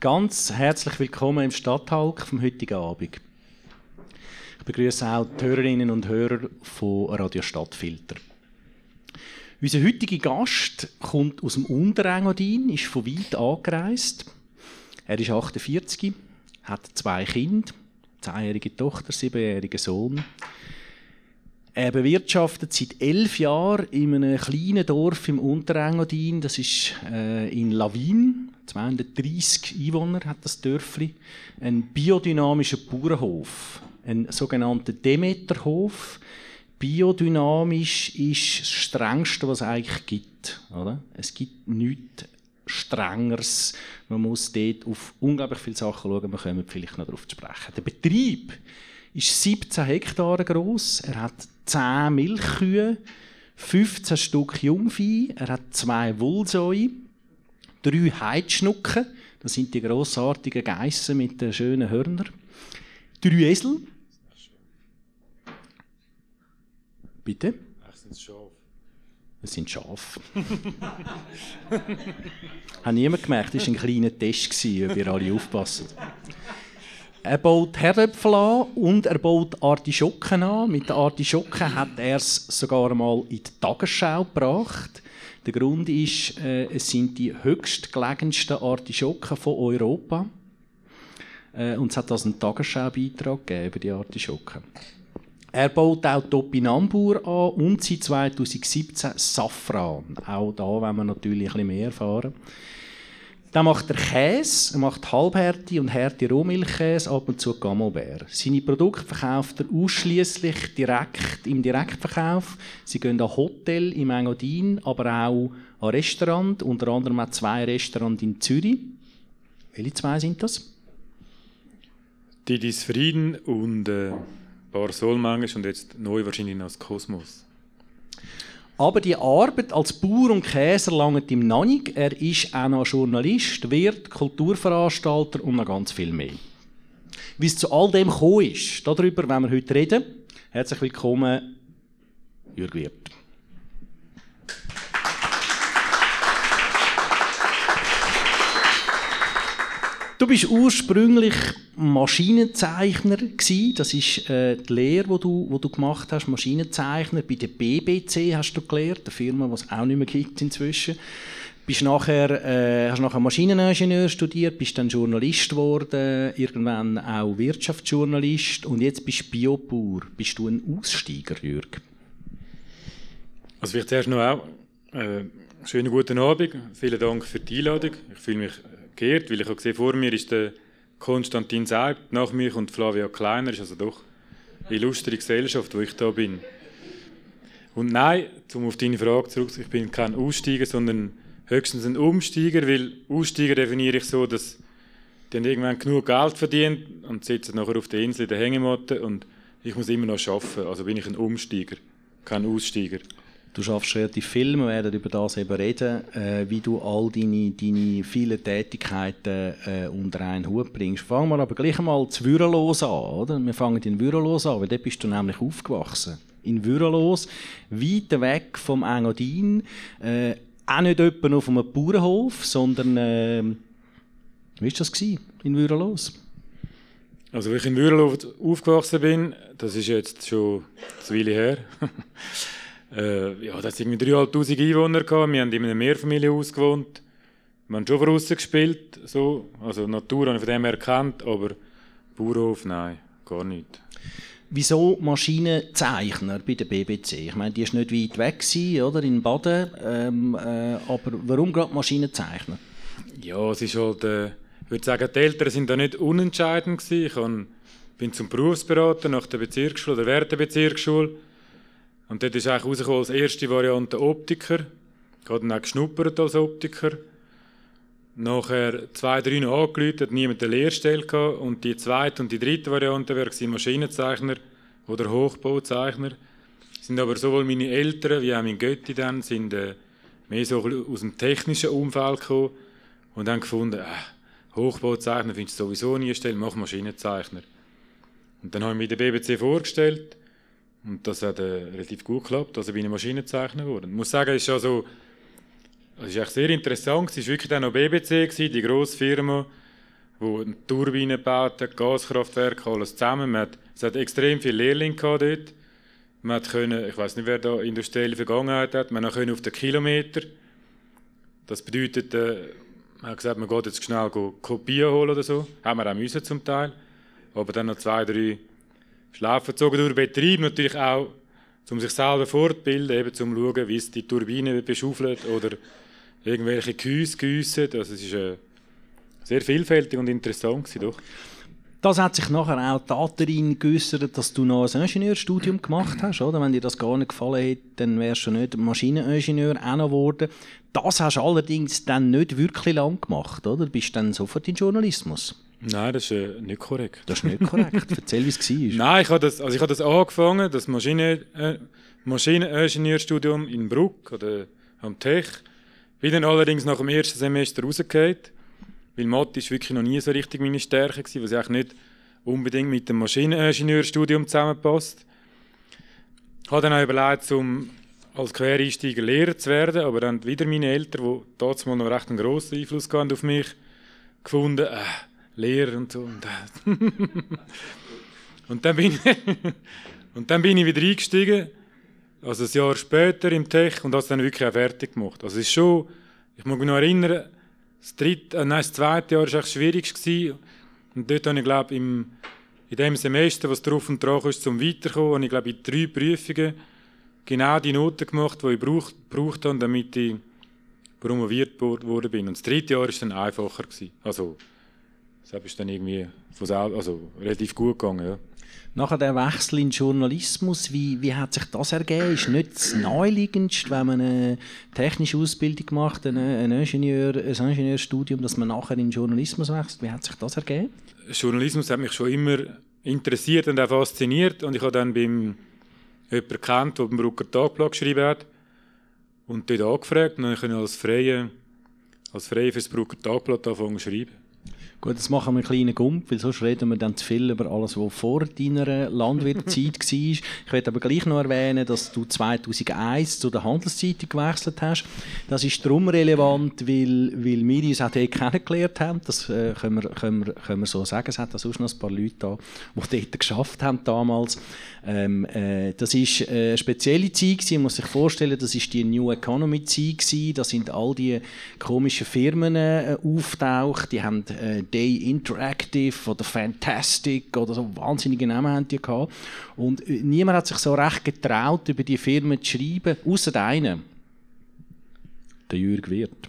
Ganz herzlich willkommen im Stadthalk vom heutigen Abend. Ich begrüße auch die Hörerinnen und Hörer von Radio Stadtfilter. Unser heutiger Gast kommt aus dem Unterengadin, ist von weit angereist. Er ist 48, hat zwei Kinder, eine zehnjährige Tochter, einen siebenjährigen Sohn. Er bewirtschaftet seit elf Jahren in einem kleinen Dorf im Unterengadin, das ist äh, in Lawin, 230 Einwohner hat das Dörfli, ein biodynamischer Bauernhof, ein sogenannter Demeterhof biodynamisch ist das Strengste, was es eigentlich gibt. Oder? Es gibt nichts Strengeres. Man muss dort auf unglaublich viele Sachen schauen. Wir kommen vielleicht noch darauf zu sprechen. Der Betrieb ist 17 Hektare groß. Er hat 10 Milchkühe, 15 Stück Jungvieh. Er hat zwei Wollsäue, drei Heidschnucken. Das sind die grossartigen Geissen mit den schönen Hörnern. Drei Esel, Bitte? Ach, sind Schafe? Es sind Schafe. Hat niemand gemerkt, das war ein kleiner Test, ob ihr alle aufpassen. Er baut Herdöpfel an und er baut Artischocken an. Mit den Artischocken hat er es sogar einmal in die Tagesschau gebracht. Der Grund ist, äh, es sind die höchstgelegensten Artischocken von Europa. Äh, und es hat also einen Tagesschau-Beitrag über die Artischocken. Er baut auch Topinambur an und seit 2017 Safran. Auch da wollen wir natürlich ein bisschen mehr erfahren. Dann macht er Käse, er macht Halbhärte und Härte Rohmilchkäse, ab und zu Camembert. Seine Produkte verkauft er ausschließlich direkt im Direktverkauf. Sie gehen an Hotel im Engadin, aber auch an Restaurant, unter anderem auch zwei Restaurants in Zürich. Welche zwei sind das? Didis Frieden und äh, Bar Solmangisch und jetzt neu wahrscheinlich das Kosmos. Aber die Arbeit als Bauer und Käser langt ihm noch nicht. Er ist auch noch Journalist, Wirt, Kulturveranstalter und noch ganz viel mehr. Wie es zu all dem gekommen ist, darüber wollen wir heute reden. Herzlich willkommen, Jürg Wirt. Du bist ursprünglich Maschinenzeichner gsi. Das ist äh, die Lehre, die du, wo du gemacht hast, Maschinenzeichner. Bei der BBC hast du gelernt, eine Firma, die es auch nicht mehr gibt inzwischen. Bist nachher, äh, hast nachher Maschineningenieur studiert, bist dann Journalist geworden, irgendwann auch Wirtschaftsjournalist und jetzt bist du Biobauer. Bist du ein Aussteiger, Jürg? Also vielleicht zuerst noch auch äh, schönen guten Abend. Vielen Dank für die Einladung. Ich fühle mich geehrt, weil ich habe gesehen, vor mir ist der Konstantin Seibt, nach mir kommt Flavia Kleiner, ist also doch eine illustre Gesellschaft, wo ich da bin. Und nein, um auf deine Frage zurückzukommen, ich bin kein Aussteiger, sondern höchstens ein Umsteiger, weil Aussteiger definiere ich so, dass die haben irgendwann genug Geld verdient und sitzen nachher auf der Insel in der Hängematte und ich muss immer noch arbeiten. Also bin ich ein Umsteiger, kein Aussteiger. Du schaffst relativ viel, wir werden über das eben reden, äh, wie du all deine, deine vielen Tätigkeiten äh, unter einen Hut bringst. Fangen wir aber gleich einmal zu Würelos an, oder? Wir fangen in Würelos an, weil dort bist du nämlich aufgewachsen. In Würelos, weit weg vom Engadin, äh, auch nicht etwa auf einem Bauernhof, sondern, äh, wie war das gewesen, in Würelos? Also, wie ich in Würelos aufgewachsen bin, das ist jetzt schon eine Weile her. Äh, ja, das irgendwie 3'500 Einwohner gehabt. Wir haben in einem Mehrfamilienhaus gewohnt. Wir haben schon draussen gespielt, so. Also Natur habe ich von dem erkannt, aber Bauernhof, nein, gar nicht. Wieso Maschinenzeichner bei der BBC? Ich meine, die ist nicht weit weg gewesen, oder, in Baden, ähm, äh, aber warum gerade Maschinenzeichner? Ja, es ist halt, äh, ich würde sagen, die Eltern sind da nicht unentscheidend gewesen. Ich bin zum Berufsberater nach der Bezirksschule, der Werte Bezirksschule und dort ist eigentlich rausgekommen als erste Variante Optiker. Ich habe dann auch geschnuppert als Optiker. Nachher zwei, drei noch angerufen, hat niemand eine Lehrstelle gehabt. Und die zweite und die dritte Variante wäre Maschinenzeichner oder Hochbauzeichner. Sind aber sowohl meine Eltern wie auch mein Götti dann sind äh, mehr so aus dem technischen Umfeld gekommen und haben gefunden, äh, Hochbauzeichner findest du sowieso nie eine Stelle, mach Maschinenzeichner. Und dann habe ich mich der BBC vorgestellt und das hat äh, relativ gut geklappt. Also bin ich Maschinenzeichner geworden. Ich muss sagen, es ist also es war sehr interessant. Es war wirklich dann noch BBC, gewesen, die grosse Firma, die Turbinen gebaut hat, Gaskraftwerke, alles zusammen. Hat, es hat extrem viele Lehrlinge dort. Man können, ich weiß nicht, wer da industrielle Vergangenheit hat, man konnte auf den Kilometer. Das bedeutet, äh, man hat gesagt, man geht jetzt schnell Kopien holen oder so. Haben wir auch müssen zum Teil. Aber dann noch zwei, drei Schlaufen gezogen durch Betrieb. Natürlich auch, um sich selber fortzubilden, eben zum schauen, wie es die Turbine beschaufelt oder irgendwelche Gehäuse gießen. Also es ist äh, sehr vielfältig und interessant gewesen, doch. Das hat sich nachher auch darin geäußert, dass du noch ein Ingenieurstudium gemacht hast, oder? Wenn dir das gar nicht gefallen hätte, dann wärst du nicht Maschineningenieur auch noch geworden. Das hast du allerdings dann nicht wirklich lang gemacht, oder? Du bist dann sofort in Journalismus. Nein, das ist äh, nicht korrekt. Das ist nicht korrekt. Erzähl, wie es war. Nein, ich habe das, also ich habe das angefangen, das Maschinen, äh, Maschineningenieurstudium in Bruck oder am Tech. Bin dann allerdings nach dem ersten Semester rausgefallen, weil Mathe ist wirklich noch nie so richtig meine Stärke gewesen, was eigentlich nicht unbedingt mit dem Maschineningenieurstudium zusammenpasst. Ich habe dann auch überlegt, um als Quereinsteiger Lehrer zu werden, aber dann wieder meine Eltern, die damals noch recht einen grossen Einfluss hatten auf mich, gefunden, äh, Lehrer und so. Und, äh. dann bin ich und dann bin ich wieder eingestiegen, also ein Jahr später im Tech und das dann wirklich auch fertig gemacht. Also es ist schon, ich muss mich noch erinnern, das, dritte, äh, nein, das zweite Jahr war echt schwierig gewesen. und dort habe ich glaube im in dem Semester, was drauf und dran ist, zum Weiterkommen, habe ich glaube in drei Prüfungen genau die Noten gemacht, die ich gebraucht, gebraucht habe, damit ich promoviert worden bin. Und das dritte Jahr war dann einfacher. Gewesen. Also das ist dann irgendwie also relativ gut gegangen. Ja. Nachher der Wechsel in den Journalismus, wie, wie hat sich das ergeben? Ist nicht das Naheliegendste, wenn man eine technische Ausbildung macht, ein, ein, Ingenieur, ein Ingenieurstudium, dass man nachher in den Journalismus wechselt? Wie hat sich das ergeben? Journalismus hat mich schon immer interessiert und auch fasziniert. Und ich habe dann beim jemanden kennt, der beim Brucker Tagblatt geschrieben hat und dort angefragt. Und dann konnte ich als Freie, als Freie für das Brucker Tagblatt anfangen zu schreiben. Gut, das machen wir einen kleinen Gump, weil sonst reden wir dann zu viel über alles, was vor deiner Landwirtszeit war. Ich möchte aber gleich noch erwähnen, dass du 2001 zu der Handelszeitung gewechselt hast. Das ist darum relevant, weil, weil wir uns auch dort kennengelernt haben. Das äh, können, wir, können, wir, können wir so sagen. Es hat da sonst noch ein paar Leute da, die dort geschafft haben damals. Ähm, äh, das ist äh, eine spezielle Zeit gewesen. Man muss sich vorstellen, das ist die New Economy Zeit gewesen. Da sind all die komischen Firmen äh, auftaucht. Die haben äh, Day Interactive oder Fantastic oder so wahnsinnige Namen haben die gehabt. Und äh, niemand hat sich so recht getraut, über die Firmen zu schreiben, außer einen. Der Jürg Wirth.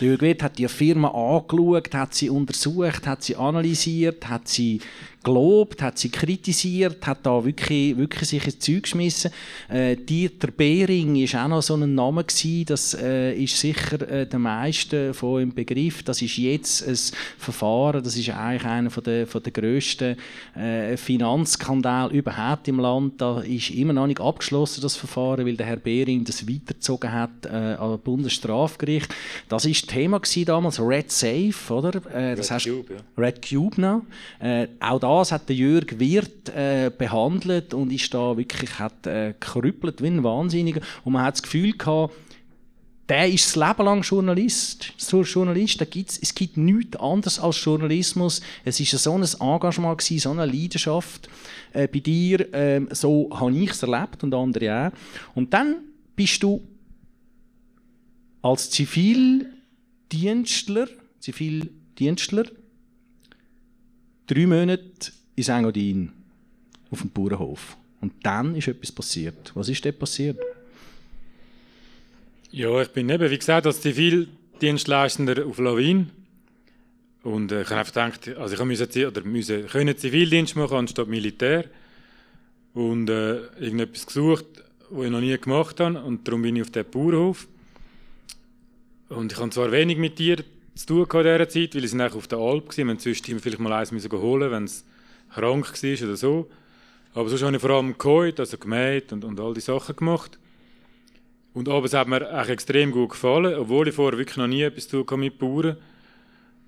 Der Jürg Wirth hat die Firma angeschaut, hat sie untersucht, hat sie analysiert, hat sie gelobt, hat sie kritisiert, hat da wirklich, wirklich sich ins Zeug geschmissen. Äh, Dieter Behring ist auch noch so ein Name gewesen, das äh, ist sicher äh, der meisten von im Begriff. Das ist jetzt ein Verfahren, das ist eigentlich einer von der, von der grössten äh, Finanzskandale überhaupt im Land. Da ist immer noch nicht abgeschlossen, das Verfahren, weil der Herr Behring das weitergezogen hat äh, an Bundesstrafgericht. Das ist Thema gewesen damals, Red Safe, oder? Äh, das Red heißt, Cube, ja. Red Cube noch. Äh, auch da das hat der Jürg Wirth äh, behandelt und ist da wirklich hat, äh, wie ein Wahnsinniger. Und man hat das Gefühl gehabt, der ist das Leben lang Journalist. So Journalist, da gibt's, es gibt nichts anderes als Journalismus. Es ist so ein Engagement gewesen, so eine Leidenschaft äh, bei dir. Äh, so habe ich es erlebt und andere auch. Und dann bist du als Zivildienstler, Zivildienstler drei Monate in Engadin auf dem Bauernhof. Und dann ist etwas passiert. Was ist dort passiert? Ja, ich bin eben, wie gesagt, als Zivildienstleistender auf Lawin. Und äh, ich habe einfach gedacht, also ich musste, oder müssen, können Zivildienst machen anstatt Militär. Und äh, irgendetwas gesucht, was ich noch nie gemacht habe. Und darum bin ich auf dem Bauernhof. Und ich habe zwar wenig mit Tieren zu tun in dieser Zeit, weil ich sind auf der Alp war. Wir mussten vielleicht mal eins holen, wenn es krank war oder so. Aber sonst habe ich vor allem geholt, also gemäht und, und all die Sachen gemacht. Und aber es hat mir auch extrem gut gefallen, obwohl ich vorher wirklich noch nie etwas zu tun mit Bauern.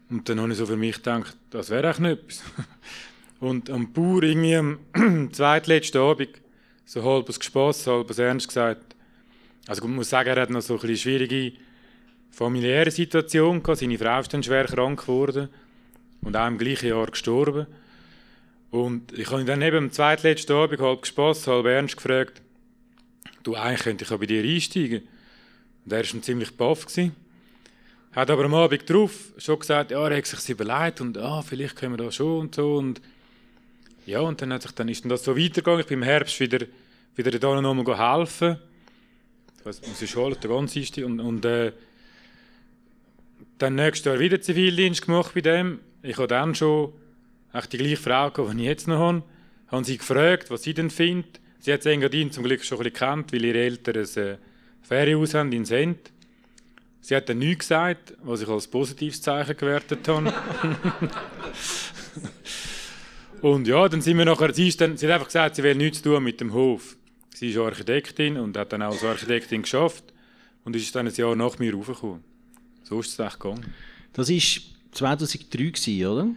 Und dann habe ich so für mich gedacht, das wäre nicht etwas. Und am Bauer irgendwie am zweitletzten Abend, so halb aus Spass, halb aus Ernst gesagt, Also ich muss sagen, er hat noch so eine schwierige familiäre Situation gehabt. Seine Frau ist dann schwer krank geworden und auch im gleichen Jahr gestorben. Und ich habe ihn dann eben am zweitletzten Abend halb gespaßt, halb ernst gefragt, du, eigentlich könnte ich auch bei dir einsteigen. Und er war ziemlich baff. Gewesen. Hat aber am Abend drauf schon gesagt, ja, er hat sich überlegt und ah, vielleicht können wir da schon und so. Und ja, und dann, hat sich, dann ist das so weitergegangen. Ich bin im Herbst wieder, wieder da nochmal helfen. Das muss ich holen, der ganze Einstieg. Und, und äh, dann nächstes Jahr wieder Zivildienst gemacht bei dem. Ich habe dann schon die gleiche Frau gehabt, die ich jetzt noch habe. Haben sie gefragt, was sie denn findet. Sie hat Engadin zum Glück schon ein bisschen gekannt, weil ihre Eltern ein äh, Ferienhaus haben in Sent. Sie hat dann nichts gesagt, was ich als positives Zeichen gewertet habe. und ja, dann sind wir nachher, sie, ist dann, sie hat einfach gesagt, sie will nichts tun mit dem Hof. Sie ist Architektin und hat dann auch als Architektin geschafft und ist dann ein Jahr nach mir raufgekommen. So ist es echt gegangen. Das war 2003, oder?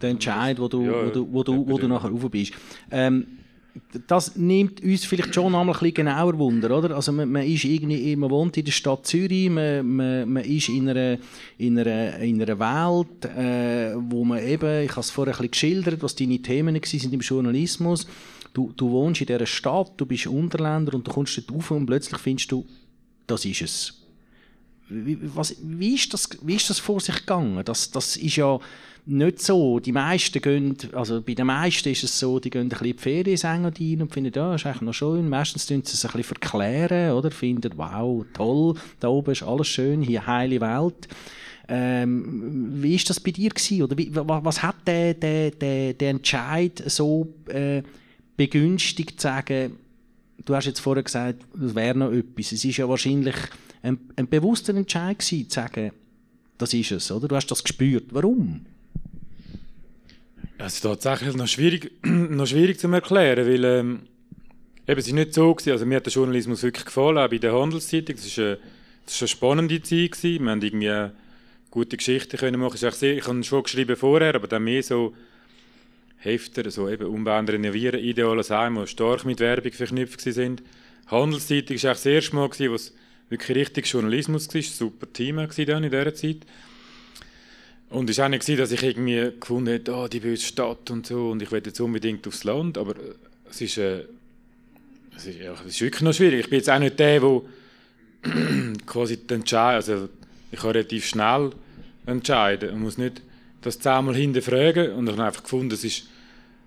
Der Entscheid, wo du, ja, wo du, wo du, wo du nachher rauf bist. Ähm, das nimmt uns vielleicht schon einmal ein bisschen genauer Wunder, oder? Also man, man, ist irgendwie, man wohnt in der Stadt Zürich, man, man, man ist in einer, in einer, in einer Welt, äh, wo man eben, ich habe es vorher ein bisschen geschildert, was deine Themen waren im Journalismus. Du, du wohnst in dieser Stadt, du bist Unterländer und du kommst dort rauf und plötzlich findest du, das ist es. Wie, was, wie, ist das, wie ist das vor sich gegangen? Das, das ist ja nicht so. Die meisten gehen, also bei den meisten ist es so, die gehen ein bisschen in die Ferien rein und finden, ja, ist eigentlich noch schön. Meistens tun sie es ein bisschen verklären, oder? Finden, wow, toll, da oben ist alles schön, hier heile Welt. Ähm, wie ist das bei dir gewesen? Oder wie, was hat der, der, der, der Entscheid so äh, begünstigt, zu sagen, du hast jetzt vorher gesagt, das wäre noch etwas. Es ist ja wahrscheinlich ein, ein bewusster Entscheid gewesen, zu sagen, das ist es, oder? Du hast das gespürt. Warum? Es ist tatsächlich noch schwierig, noch schwierig zu erklären, weil ähm, eben, es ist nicht so gewesen, also mir hat der Journalismus wirklich gefallen, auch bei der Handelszeitung. Das war eine, eine spannende Zeit gewesen. Wir haben irgendwie gute Geschichten können machen. Sehr, ich habe schon geschrieben vorher, aber dann mehr so Hefter, so eben umbauen, renovieren, ideales Heim, die stark mit Werbung verknüpft sind. Handelszeitung war das erste Mal, es wirklich richtig Journalismus war. Super Team in dieser Zeit. Und es war auch nicht, dass ich irgendwie gefunden habe, oh, die böse Stadt und so und ich will jetzt unbedingt aufs Land, aber es ist, äh, es ist, ja, es ist wirklich noch schwierig. Ich bin jetzt auch nicht der, der quasi entscheidet, also ich kann relativ schnell entscheiden und muss nicht das zehnmal hinterfragen und ich habe einfach gefunden, es ist,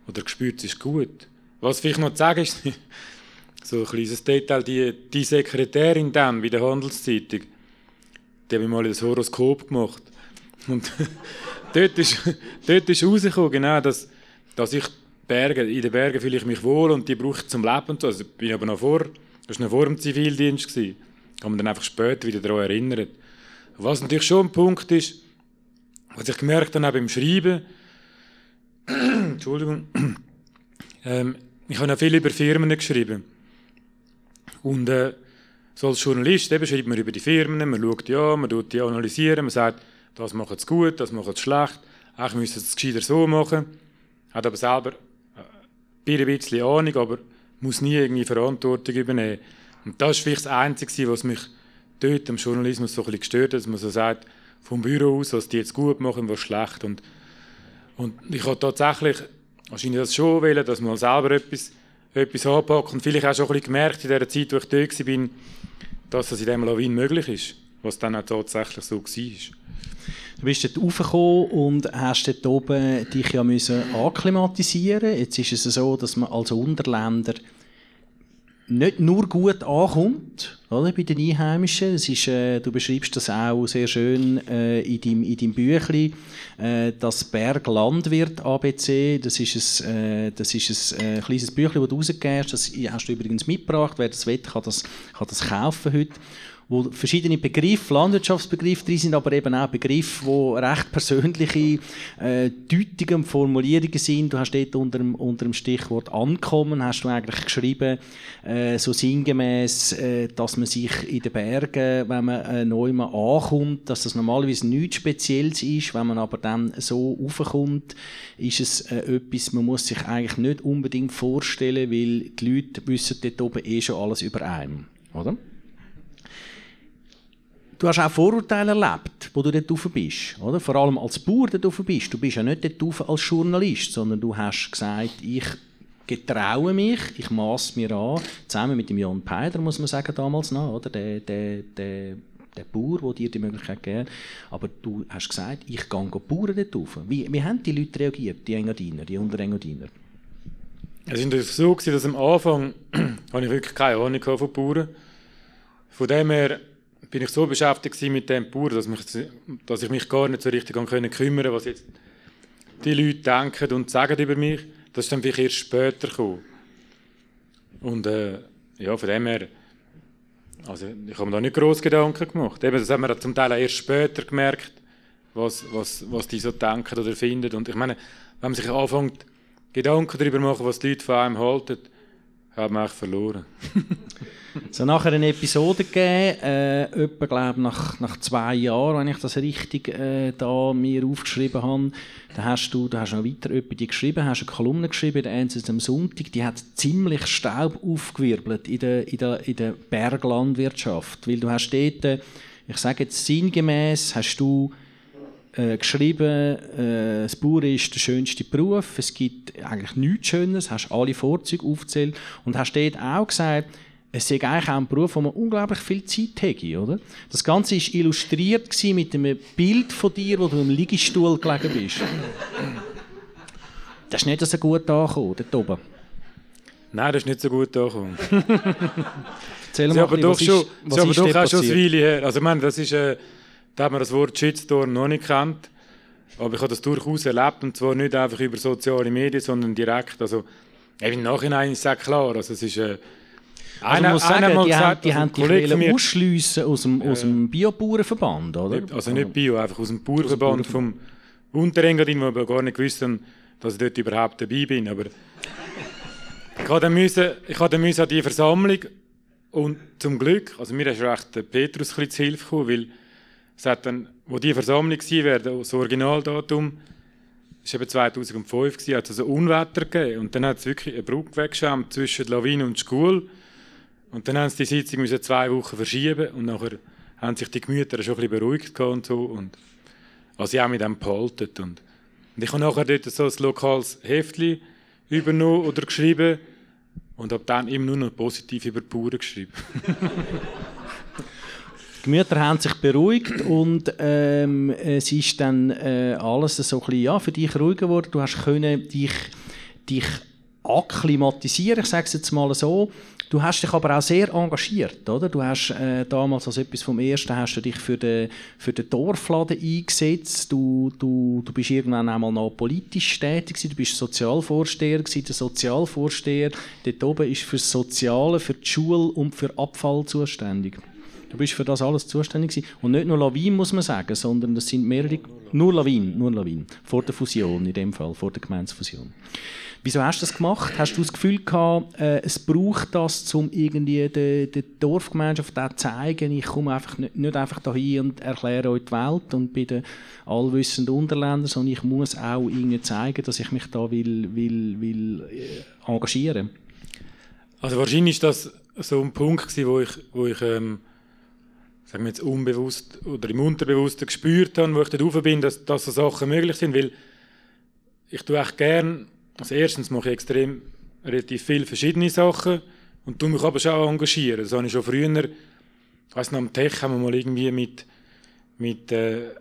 oder gespürt, es ist gut. Was vielleicht noch zu sagen ist, so ein kleines Detail, die, die Sekretärin dann bei der Handelszeitung, die habe ich mal das Horoskop gemacht und dort ist, dort ist rausgekommen, genau, dass, dass ich Berge, in den Bergen fühle ich mich wohl und die brauche ich zum Leben. Also bin aber noch vor, das war noch vor dem Zivildienst. Gewesen. Kann man dann einfach später wieder daran erinnern. Was natürlich schon ein Punkt ist, was ich gemerkt habe, auch beim Schreiben, Entschuldigung, ähm, ich habe ja viel über Firmen geschrieben. Und äh, so als Journalist eben schreibt man über die Firmen, man schaut ja, man tut die analysieren, man sagt, das macht es gut, das macht es schlecht, eigentlich müsste es gescheiter so machen. Hat aber selber äh, ein bisschen Ahnung, aber muss nie irgendwie Verantwortung übernehmen. Und das ist vielleicht das Einzige, was mich dort am Journalismus so ein bisschen gestört hat, dass man so sagt, vom Büro aus, was die jetzt gut machen, was schlecht. Und, und ich habe tatsächlich wahrscheinlich das schon wollen, dass man selber etwas, etwas anpackt und vielleicht auch schon ein bisschen gemerkt in der Zeit, wo ich dort war, dass das in diesem Lawin möglich ist, was dann auch tatsächlich so war. Du bist dort raufgekommen und hast dort oben dich ja müssen akklimatisieren Jetzt ist es so, dass man als Unterländer nicht nur gut ankommt oder, bei den Einheimischen. Es ist, äh, du beschreibst das auch sehr schön äh, in deinem, in deinem Büchlein. Äh, das Berg Landwirt ABC, das ist ein, äh, das ist ein äh, kleines Büchlein, das du rausgegeben hast. Das hast du übrigens mitgebracht. Wer das will, kann das, kann das kaufen heute wo verschiedene Begriffe, Landwirtschaftsbegriffe drin sind, aber eben auch Begriffe, wo recht persönliche äh, Deutungen und Formulierungen sind. Du hast dort unter dem, unter dem Stichwort Ankommen, hast du eigentlich geschrieben, äh, so sinngemäß, äh, dass man sich in den Bergen, wenn man äh, neu mal ankommt, dass das normalerweise nichts Spezielles ist. Wenn man aber dann so raufkommt, ist es äh, etwas, man muss sich eigentlich nicht unbedingt vorstellen, weil die Leute wissen dort oben eh schon alles über einen, oder? Du hast auch Vorurteile erlebt, wo du dort rauf bist, oder? Vor allem als Bauer dort rauf bist. Du bist ja nicht dort rauf als Journalist, sondern du hast gesagt, ich getraue mich, ich maß mir an, zusammen mit dem Jan Peider, muss man sagen, damals noch, oder? Der, der, der, der Bauer, der dir die Möglichkeit gegeben Aber du hast gesagt, ich gehe Bauern dort rauf. Wie, wie haben die Leute reagiert, die Engadiner, die Unterengadiner? Es war natürlich so, dass am Anfang habe ich wirklich keine Ahnung von Bauern. Von dem her bin ich so beschäftigt mit dem Bauern, dass, mich, dass ich mich gar nicht so richtig kümmern konnte, was jetzt die Leute denken und sagen über mich. Das ist dann vielleicht erst später gekommen. Und äh, ja, von dem her, also ich habe mir da nicht groß Gedanken gemacht. Eben, das haben wir zum Teil erst später gemerkt, was, was, was die so denken oder finden. Und ich meine, wenn man sich anfängt, Gedanken darüber machen, was die Leute von einem halten, hat man eigentlich verloren. Es hat nachher eine Episode gegeben, äh, etwa, nach, nach zwei Jahren, wenn ich das richtig äh, da mir aufgeschrieben habe. Da hast du, da hast noch weiter etwa die geschrieben, hast eine Kolumne geschrieben, der NZZ am Sonntag, die hat ziemlich Staub aufgewirbelt in der, in der, in der Berglandwirtschaft. Weil du hast dort, äh, ich sage jetzt sinngemäß, hast du äh, geschrieben, äh, das Bauer ist der schönste Beruf, es gibt eigentlich nichts Schönes, hast alle Vorzüge aufgezählt und hast dort auch gesagt, es ist eigentlich auch ein Beruf, wo man unglaublich viel Zeit hätte, oder? Das Ganze war illustriert mit einem Bild von dir, wo du im Liegestuhl gelegen bist. Das ist nicht so gut angekommen, dort oben. Nein, das ist nicht so gut angekommen. Erzähl mal, aber doch schon, was aber doch auch schon eine Weile her. Also, ich meine, das ist, äh, da hat man das Wort Shitstorm noch nicht kennt. Aber ich habe das durchaus erlebt, und zwar nicht einfach über soziale Medien, sondern direkt. Also, im Nachhinein ist es klar. Also, es ist... Äh, also einer, muss sagen, die, gesagt, haben, die haben dich mir, ausschliessen aus dem, aus dem Biobauernverband, oder? Also nicht Bio, einfach aus dem Bauernverband vom Unterengadin, wo wir gar nicht wussten, dass ich dort überhaupt dabei bin. Aber ich hatte müssen, ich hatte müssen an die Versammlung und zum Glück, also mir ist recht der Petrus ein zu Hilfe gekommen, weil es hat dann, wo die Versammlung war, das Originaldatum, das war eben 2005, hat es also Unwetter gegeben und dann hat es wirklich eine Brücke weggeschämt zwischen Lawine und Schule und dann haben sie die Sitzung müssen zwei Wochen verschieben und nachher haben sich die Gemüter schon ein bisschen beruhigt und so. Und also ich auch mit dem behalten. Und, und ich habe nachher dort so ein lokales Heftchen übernommen oder geschrieben und habe dann immer nur noch positiv über die Bauern geschrieben. die Gemüter haben sich beruhigt und ähm, es ist dann äh, alles so ein bisschen, ja, für dich ruhiger geworden. Du hast können dich, dich akklimatisieren, ich sage es jetzt mal so. Du hast dich aber auch sehr engagiert, oder? Du hast äh, damals als etwas vom Ersten hast du dich für den, für den Dorfladen eingesetzt. Du, du, du bist irgendwann einmal noch politisch tätig gewesen. Du bist Sozialvorsteher gewesen. Der Sozialvorsteher dort oben ist für das Soziale, für die Schule und für Abfall zuständig. Du bist für das alles zuständig gewesen. Und nicht nur Lawin, muss man sagen, sondern das sind mehrere, nur Lawin, nur Lawin. Vor der Fusion in dem Fall, vor der Gemeinsfusion. Wieso hast du das gemacht? Hast du das Gefühl gehabt, äh, es braucht das, um irgendwie der, der Dorfgemeinschaft zu zeigen, ich komme einfach nicht, nicht einfach dahin und erkläre euch die Welt und bin der allwissende Unterländer, sondern ich muss auch irgendwie zeigen, dass ich mich da will, will, will äh, engagieren. Also wahrscheinlich ist das so ein Punkt gewesen, wo ich, wo ich ähm, sagen wir jetzt unbewusst oder im Unterbewussten gespürt habe, wo ich darauf bin, dass, dass so Sachen möglich sind, weil ich tue echt gerne also erstens mache ich extrem relativ viele verschiedene Sachen und tue mich aber schon auch engagieren. Das habe ich schon früher, ich weiss noch, am Tech haben wir mal irgendwie mit, mit äh,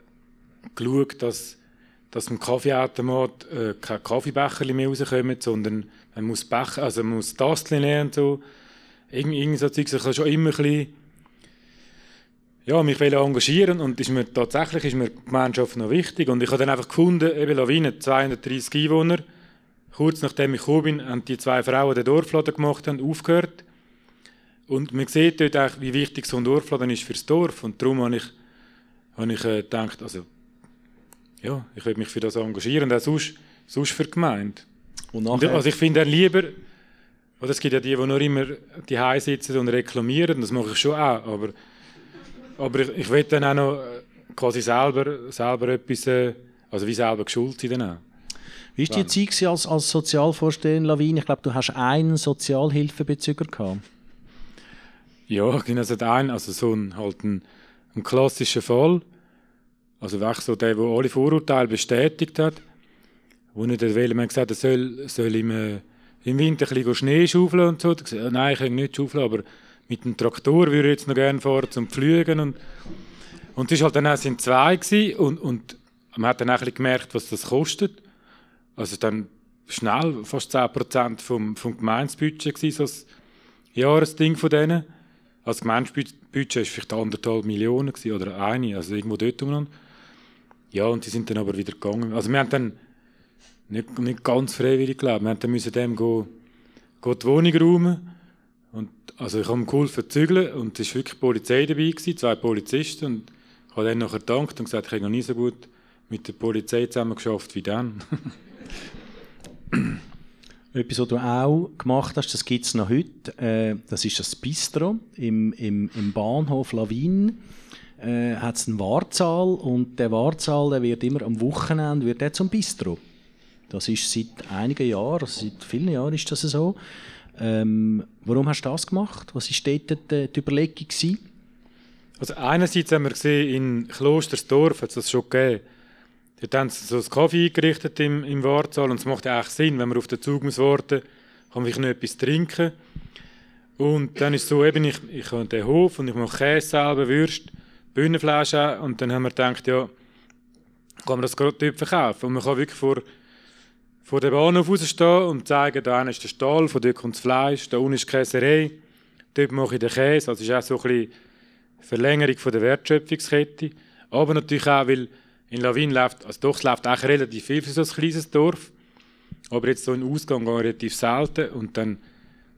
geschaut, dass, dass im Kaffeeautomat äh, keine Kaffeebecher mehr rauskommen, sondern man muss Becher, also man muss Tasteln nehmen und so. Irgendwie, irgendwie so Zeug, ich habe schon immer ein bisschen ja, mich engagieren und ist mir, tatsächlich ist mir die Gemeinschaft noch wichtig und ich habe dann einfach gefunden, eben Lawine, 230 Einwohner, Kurz nachdem ich gekommen bin, haben die zwei Frauen den Dorfladen gemacht und aufgehört. Und man sieht dort auch, wie wichtig so ein Dorfladen ist für das Dorf. Und darum habe ich, habe ich äh, gedacht, also, ja, ich will mich für das engagieren und auch sonst, sonst für die Gemeinde. Und, und also ich finde dann lieber, Oder es gibt ja die, die nur immer die sitzen und reklamieren, das mache ich schon auch, aber, aber ich, ich will dann auch noch quasi selber, selber etwas, äh, also wie selber geschult sein dann auch. Wie war die Zeit als, als Sozialvorsteher in Lawin? Ich glaube, du hast einen Sozialhilfebezüger gehabt. Ja, genau, also ein, also so ein, halt ein, ein klassischer Fall. Also wirklich so der, der alle Vorurteile bestätigt hat. Wo nicht will, man gesagt, er soll, soll im, äh, im Winter ein bisschen Schnee schaufeln und so. Gesagt, nein, ich kann nicht schaufeln, aber mit dem Traktor würde ich jetzt noch gerne fahren zum Pflügen. Und, und das war halt dann auch sind zwei gewesen, und, und man hat dann auch ein bisschen gemerkt, was das kostet. Also dann schnell fast 10% vom, vom Gemeindebudget gewesen, so das Jahresding von denen. Also das Gemeindebudget war vielleicht anderthalb Millionen gewesen, oder eine, also irgendwo dort umeinander. Ja, und die sind dann aber wieder gegangen. Also wir haben dann nicht, nicht ganz freiwillig gelebt. Wir haben dann dem go, go die Wohnung räumen. Und, also ich habe geholfen zügeln und es war wirklich die Polizei dabei, gewesen, zwei Polizisten. Und ich habe dann nachher gedankt und gesagt, ich habe noch nie so gut mit der Polizei zusammen geschafft wie dann. Etwas, was du auch gemacht hast, das gibt es noch heute, äh, das ist das Bistro im, im, im Bahnhof Lawin. Äh, hat es einen Wahrzahl und der Wahrzahl der wird immer am Wochenende wird zum Bistro. Das ist seit einigen Jahren, also seit vielen Jahren ist das so. Ähm, warum hast du das gemacht? Was war dort die, die Überlegung? Gewesen? Also einerseits haben wir gesehen, in Klostersdorf hat es das schon gegeben. Dort haben sie so ein Kaffee eingerichtet im, im Wartsaal und es macht ja eigentlich Sinn, wenn man auf den Zug muss warten kann man noch etwas trinken. Und dann ist es so, eben, ich, ich habe den Hof und ich mache Käse selber, Würst, Bühnenflasche und dann haben wir gedacht, ja, kann man das gerade dort verkaufen. Und man kann wirklich vor, vor dem Bahnhof rausstehen und zeigen, da ist der Stall, von dort kommt das Fleisch, da unten ist die Käserei, dort mache ich den Käse. Also ist auch so ein bisschen Verlängerung von der Wertschöpfungskette. Aber natürlich auch, weil in Lawin läuft, also doch, es läuft auch relativ viel für so ein kleines Dorf. Aber jetzt so ein Ausgang gehen relativ selten und dann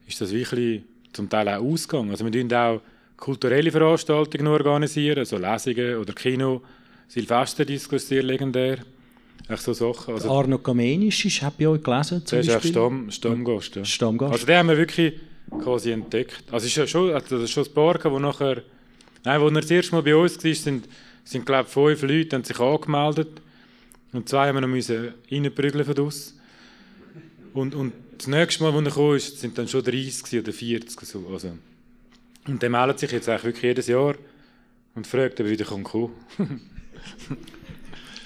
ist das wirklich zum Teil auch Ausgang. Also wir organisieren auch kulturelle Veranstaltungen organisieren, so Lesungen oder Kino. Silvesterdisco ist sehr legendär. Echt so Sachen. Also, Arno Kamenisch ist, habe ich auch gelesen. Zum der ist Stamm, Stammgast. Ja. Stammgast. Also den haben wir wirklich quasi entdeckt. Also es ist schon, also das ist schon ein paar, wo nachher, nein, wo er das erste Mal bei uns war, sind es sind, glaube ich, fünf Leute haben sich angemeldet. Und zwei haben wir noch müssen reinprügeln von uns. Und, und das nächste Mal, als er kam, ist, sind dann schon 30 oder 40. So. Also. Und der meldet sich jetzt eigentlich wirklich jedes Jahr und fragt, ob er wieder kommen kann.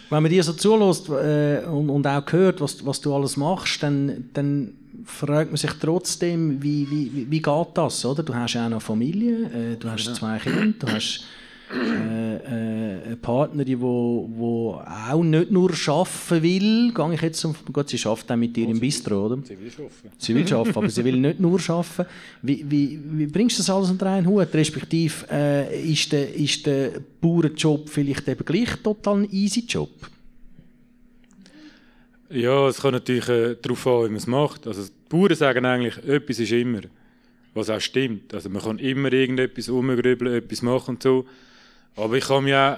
Wenn man dir so zulässt äh, und, und auch hört, was, was du alles machst, dann, dann fragt man sich trotzdem, wie, wie, wie geht das? Oder? Du hast ja auch noch Familie, äh, du hast ja. zwei Kinder, du hast äh, äh, eine Partnerin, die wo, wo auch nicht nur arbeiten will, gehe ich jetzt um, gut, sie arbeitet auch mit dir im Bistro, oder? Sie will arbeiten. Sie will arbeiten, aber sie will nicht nur arbeiten. Wie, wie, wie bringst du das alles unter einen Hut? Respektive, äh, ist, der, ist der Bauernjob vielleicht eben gleich total ein easy Job? Ja, es kommt natürlich äh, darauf an, wie man es macht. Also, die Bauern sagen eigentlich, etwas ist immer, was auch stimmt. Also, man kann immer irgendetwas umgrübeln, etwas machen und so. Aber ich kann auch,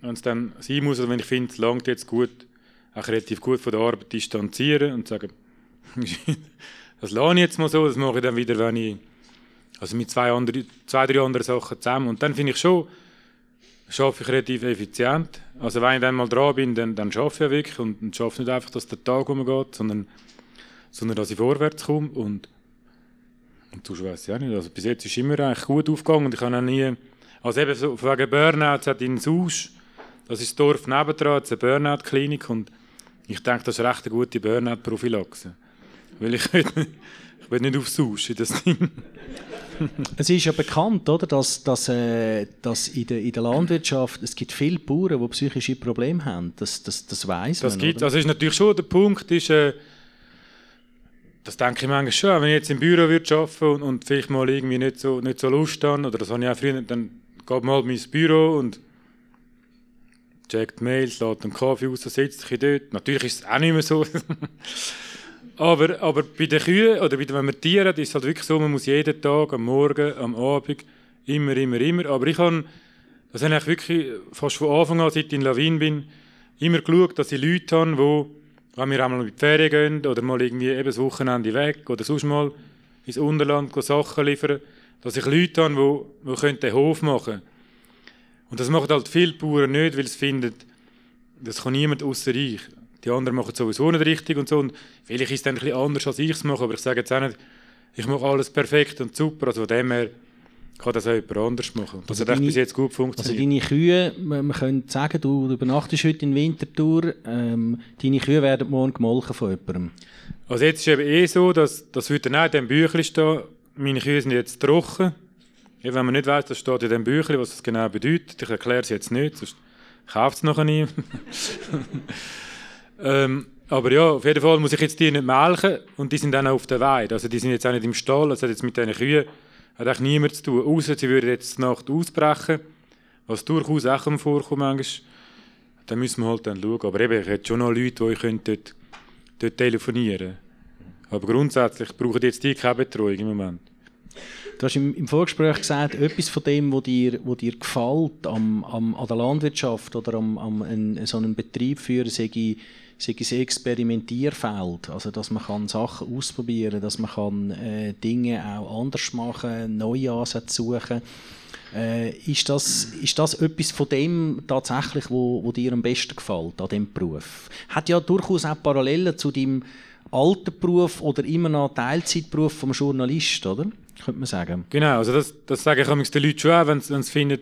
wenn es dann sein muss, oder wenn ich finde, es langt jetzt gut, auch relativ gut von der Arbeit distanzieren und sagen, das lerne ich jetzt mal so, das mache ich dann wieder, wenn ich, also mit zwei, andere, zwei drei anderen Sachen zusammen. Und dann finde ich schon, schaffe ich relativ effizient. Also wenn ich dann mal dran bin, dann, dann schaffe ich wirklich und, und schaffe nicht einfach, dass der Tag umgeht, sondern, sondern dass ich vorwärts komme und, und sonst weiss ich auch nicht. Also bis jetzt ist es immer eigentlich gut aufgegangen und ich habe auch nie also eben so, wegen Burnout hat in Sausch, das ist das Dorf nebendran, eine Burnout-Klinik und ich denke, das ist recht eine gute Burnout-Prophylaxe. Weil ich ich will nicht auf Sausch in das Ding. es ist ja bekannt, oder, dass, dass, äh, dass in, der, in der Landwirtschaft es gibt viele Bauern, die psychische Probleme haben. Das, das, das weiss das man. Gibt, oder? Also ist natürlich schon der Punkt, ist, äh, das denke ich manchmal schon, wenn ich jetzt im Büro würde arbeiten und, und vielleicht mal irgendwie nicht so, nicht so Lust habe, oder das habe ich auch früher, dann geht mal ins Büro und checkt Mails, lädt einen Kaffee aus, sitzt sich dort. Natürlich ist es auch nicht mehr so. aber, aber bei den Kühen oder bei, wenn man Tiere ist es halt wirklich so, man muss jeden Tag, am Morgen, am Abend, immer, immer, immer. Aber ich habe, das habe ich wirklich fast von Anfang an, seit ich in Lawin bin, immer geschaut, dass ich Leute habe, die, wenn wir einmal mit die Ferien gehen oder mal irgendwie eben das Wochenende weg oder sonst mal, ins Unterland Sachen liefern, dass ich Leute habe, die, die den Hof machen können. Und das machen halt viele Bauern nicht, weil sie finden, das kann niemand außer ich. Die anderen machen es sowieso nicht richtig und so. Und vielleicht ist es dann ein bisschen anders, als ich es mache, aber ich sage jetzt auch nicht, ich mache alles perfekt und super. Also von dem her kann das auch jemand anders machen. Das also hat deine, bis jetzt gut funktioniert. Also deine Kühe, man könnte sagen, du, du übernachtest heute in Winterthur, ähm, deine Kühe werden morgen gemolken von jemandem. Also jetzt ist es eben eh so, dass, dass heute auch in diesem Büchlein steht, meine Kühe sind jetzt trocken. Wenn man nicht weiß, das steht in diesem Büchlein, was das genau bedeutet. Ich erkläre es jetzt nicht, sonst kauft es nachher nie. ähm, aber ja, auf jeden Fall muss ich jetzt die nicht melken und die sind dann auch auf der Weide. Also die sind jetzt auch nicht im Stall, das hat jetzt mit diesen Kühen hat eigentlich niemand zu tun. Außer sie würden jetzt Nacht ausbrechen, was durchaus auch vorkommt manchmal. Dann müssen wir halt dann schauen. Aber eben, ich hätte schon noch Leute, die dort, dort telefonieren können. Aber grundsätzlich brauchen jetzt die keine Betreuung im Moment. Du hast im, Vorgespräch gesagt, etwas von dem, was dir, was dir gefällt am, am, an der Landwirtschaft oder am, am einen, so einen Betrieb führen, sei, sei ein Experimentierfeld. Also, dass man kann Sachen ausprobieren kann, dass man kann, äh, Dinge auch anders machen neue Ansätze suchen äh, ist, das, ist das etwas von dem tatsächlich, wo, wo dir am besten gefällt an diesem Beruf? Hat ja durchaus auch Parallelen zu deinem alten Beruf oder immer noch Teilzeitberuf vom Journalist, oder? Könnte man sagen. Genau, also das, das sage ich den Leuten schon auch, wenn sie finden,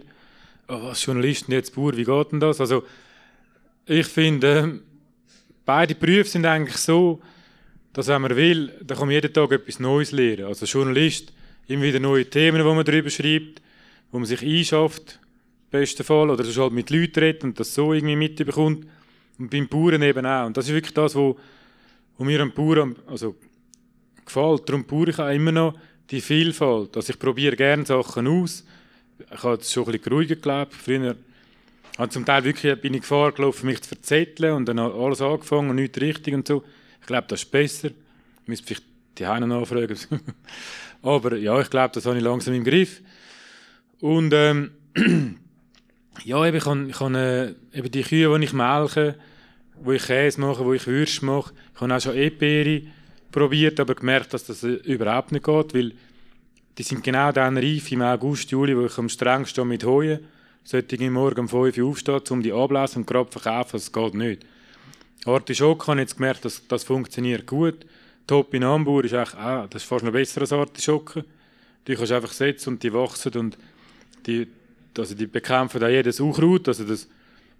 oh, was Journalist und jetzt Bauer, wie geht denn das? Also ich finde, beide Berufe sind eigentlich so, dass wenn man will, dann kann man jeden Tag etwas Neues lernen. Also Journalist, immer wieder neue Themen, die man darüber schreibt, wo man sich einschafft, im besten Fall, oder halt mit Leuten redet und das so irgendwie mitbekommt. Und beim Bauern eben auch. Und das ist wirklich das, was wo mir am Bauern also, gefällt. Darum baue ich auch immer noch die Vielfalt. Also ich probiere gerne Sachen aus. Ich habe jetzt schon ein bisschen ruhiger gelebt. Früher habe zum Teil wirklich bin ich Gefahr gelaufen, mich zu verzetteln und dann alles angefangen und nichts richtig und so. Ich glaube, das ist besser. Ich müsste vielleicht die Heine nachfragen. Aber ja, ich glaube, das habe ich langsam im Griff. Und ähm, ja, eben, ich habe, ich habe äh, eben die Kühe, die ich melke, wo ich Käse mache, wo ich Würste mache. Ich habe auch schon E-Beere probiert, aber gemerkt, dass das überhaupt nicht geht, weil die sind genau dann reif im August, Juli, wo ich am strengsten mit Heuen sollte ich morgen um 5 Uhr aufstehen, um die abzulesen und gerade verkaufen, das geht nicht. Artischocke habe ich jetzt gemerkt, dass das funktioniert gut. Top in Hamburg ist eigentlich, ah, das ist fast noch besser als Artischocke. Die kannst du einfach setzen und die wachsen und die, also die bekämpfen auch jedes Unkraut, also das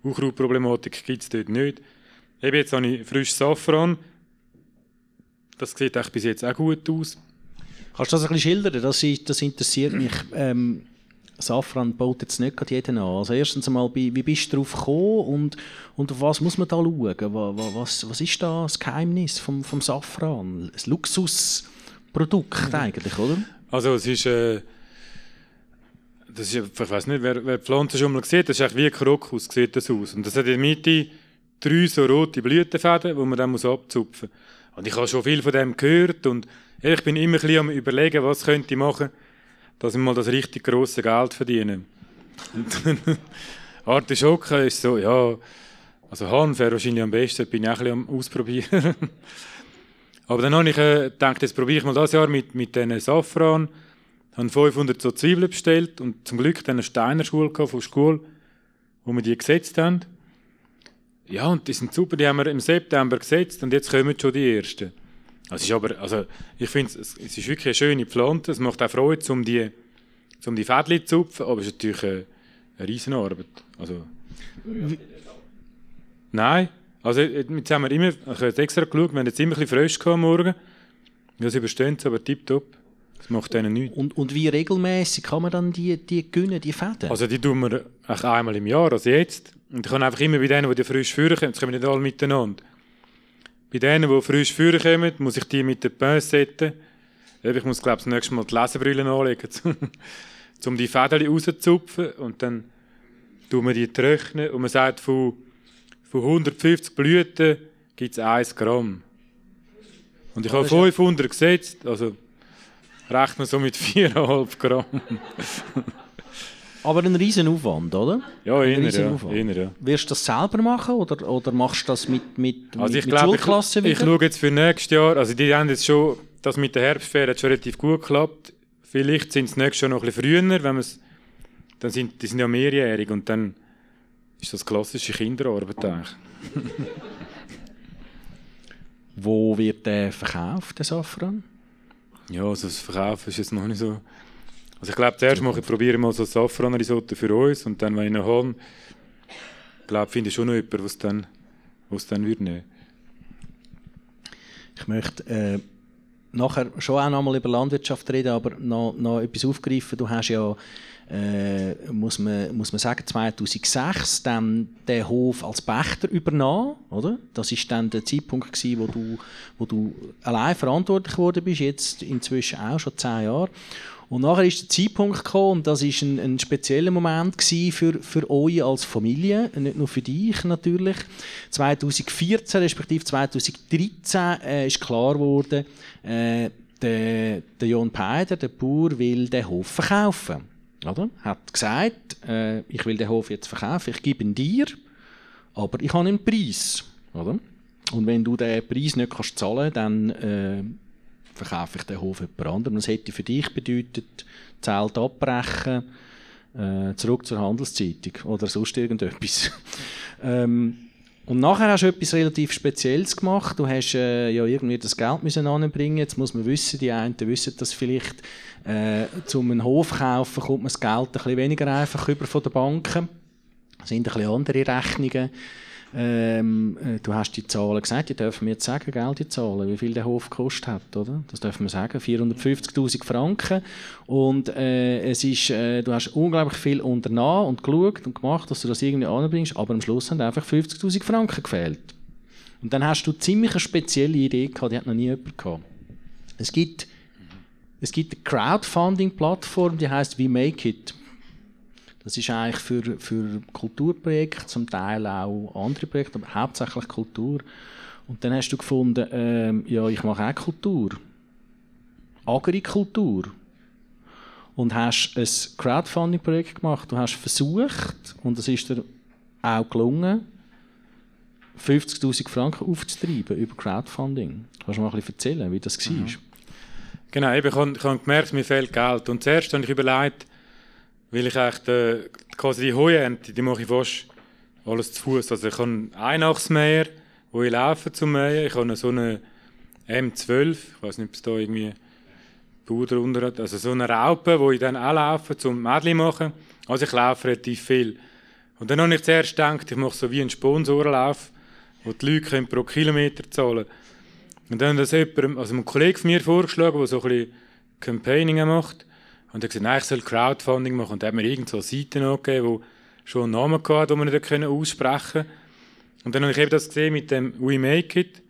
Unkrautproblematik gibt es dort nicht. Eben jetzt habe ich frisches Safran. Das sieht eigentlich bis jetzt auch gut aus. Kannst du das ein bisschen schildern? Das, das interessiert mich. Ähm, Safran baut jetzt nicht gerade jeden an. Also erstens einmal, wie bist du darauf gekommen und, und auf was muss man da schauen? Was, was ist da das Geheimnis vom, vom Safran? Ein Luxusprodukt eigentlich, oder? Also es ist... Äh das ist, ich weiß nicht, wer, wer die Pflanze schon mal hat, das ist wie ein Krokus, sieht das aus. Und das hat in der Mitte drei so rote Blütenfäden, die man dann abzupfen muss. Und ich habe schon viel von dem gehört und ich bin immer ein bisschen am überlegen, was könnte ich machen, dass ich mal das richtig grosse Geld verdiene. Artischocke ist so, ja, also Hanf wäre wahrscheinlich am besten, bin ich auch ein bisschen am Ausprobieren. Aber dann habe ich äh, gedacht, jetzt probiere ich mal das Jahr mit, mit diesen Safran. Habe 500 so Zwiebeln bestellt und zum Glück dann eine Steiner Schule von Schule, wo wir die gesetzt haben. Ja, und die sind super, die haben wir im September gesetzt und jetzt kommen schon die ersten. Also, ist aber, also ich finde, es, es ist wirklich eine schöne Pflanze, es macht auch Freude, um die, um die Fädchen zu zupfen, aber es ist natürlich eine, eine Riesenarbeit. Also, Nein, also jetzt haben wir immer, ich habe jetzt extra geschaut, wir haben jetzt immer ein bisschen frisch am Morgen. Das überstehen sie aber tipptopp. Das macht denen nichts. Und, und wie regelmäßig kann man dann die, die gönnen, die Fäden? Also die tun wir einmal im Jahr, also jetzt. Und ich kann einfach immer bei denen, die frisch führen kommen, jetzt kommen nicht alle miteinander. Bei denen, die frisch führen kommen, muss ich die mit der Pince setzen. Ich muss, glaube ich, das nächste Mal die Lesebrille anlegen, um die Fäden rauszuzupfen. Und dann tun wir die trocknen. Und man sagt, von, von 150 Blüten gibt es 1 Gramm. Und ich habe 500 gesetzt, also rechnen so mit 4,5 Gramm. Aber ein riesen Aufwand, oder? Ja, eher, ja, eher, ja. Wirst du das selber machen oder, oder machst du das mit, mit, also mit, mit Schulklassen ich, ich schaue jetzt für nächstes Jahr, also die haben jetzt schon das mit der Herbstferien hat schon relativ gut geklappt. Vielleicht sind es nächstes Jahr noch ein bisschen früher, wenn dann sind die sind ja mehrjährig und dann ist das klassische Kinderarbeit eigentlich. Wo wird der verkauft, der Safran? Ja, also das Verkaufen ist jetzt noch nicht so... Also ich glaube, zuerst mache ich probiere mal so Safran-Risotto für uns und dann, wenn ich noch habe, glaube finde ich schon noch jemanden, was dann, was dann würde nehmen. Ich möchte äh, nachher schon auch noch mal über Landwirtschaft reden, aber noch, noch etwas aufgreifen. Du hast ja äh, muss, man, muss man sagen, 2006 dann den Hof als Pächter übernommen, oder? Das ist dann der Zeitpunkt gewesen, wo du, wo du allein verantwortlich geworden bist, jetzt inzwischen auch schon zehn Jahre. Und nachher ist der Zeitpunkt gekommen, und das ist ein, ein spezieller Moment für, für euch als Familie, nicht nur für dich natürlich. 2014 respektive 2013 äh, ist klar geworden, äh, der, der John Peider, der Bauer, will den Hof verkaufen. Oder? Hat gesagt, äh, ich will den Hof jetzt verkaufen, ich gebe ihn dir, aber ich habe einen Preis. Oder? Und wenn du den Preis nicht kannst zahlen dann äh, verkaufe ich den Hof jemand anderem. Das hätte für dich bedeutet, Zelt abbrechen, äh, zurück zur Handelszeitung oder sonst irgendetwas. ähm, und nachher hast du etwas relativ Spezielles gemacht. Du hast äh, ja irgendwie das Geld müssen anbringen. Jetzt muss man wissen, die einen wissen das vielleicht, äh, zum einen Hof kaufen kommt man das Geld ein bisschen weniger einfach über von den Banken. Das sind ein bisschen andere Rechnungen. Ähm, äh, du hast die Zahlen gesagt, die dürfen wir jetzt sagen, Geld die Zahlen, wie viel der Hof gekostet hat, oder? Das dürfen wir sagen, 450'000 Franken. Und äh, es ist, äh, du hast unglaublich viel unternommen und geschaut und gemacht, dass du das irgendwie anbringst, aber am Schluss haben einfach 50'000 Franken gefehlt. Und dann hast du ziemlich eine spezielle Idee gehabt, die hat noch nie jemand gehabt. Es gibt, es gibt eine Crowdfunding-Plattform, die heißt We Make It. Das ist eigentlich für, für Kulturprojekte, zum Teil auch andere Projekte, aber hauptsächlich Kultur. Und dann hast du gefunden, ähm, ja, ich mache auch Kultur. Agrikultur. Und hast ein Crowdfunding-Projekt gemacht. Du hast versucht, und es ist dir auch gelungen, 50.000 Franken aufzutreiben über Crowdfunding. Kannst du mal ein bisschen erzählen, wie das war? Mhm. Genau, ich habe gemerkt, mir fehlt Geld. Und zuerst habe ich überlegt, weil ich echt, äh, quasi die Heuernte, die mache ich fast alles zu Fuß. Also ich habe ein Einachsmäher, wo ich laufe zum Mähen. Ich habe so eine M12, ich weiß nicht, ob es da irgendwie Bauer drunter hat. Also so eine Raupe, wo ich dann auch laufe zum Mädchen machen. Also ich laufe relativ viel. Und dann habe ich zuerst gedacht, ich mache so wie einen Sponsorenlauf, wo die Leute pro Kilometer zahlen können. Und dann hat das jemand, also ein Kollege von mir vorgeschlagen, der so ein bisschen Campaigning macht. Und er hat gesagt, nein, ich soll Crowdfunding machen. Und er hat mir irgend so Seiten angegeben, die schon einen Namen hatten, die wir nicht aussprechen konnten. Und dann habe ich eben das gesehen mit dem We Make It.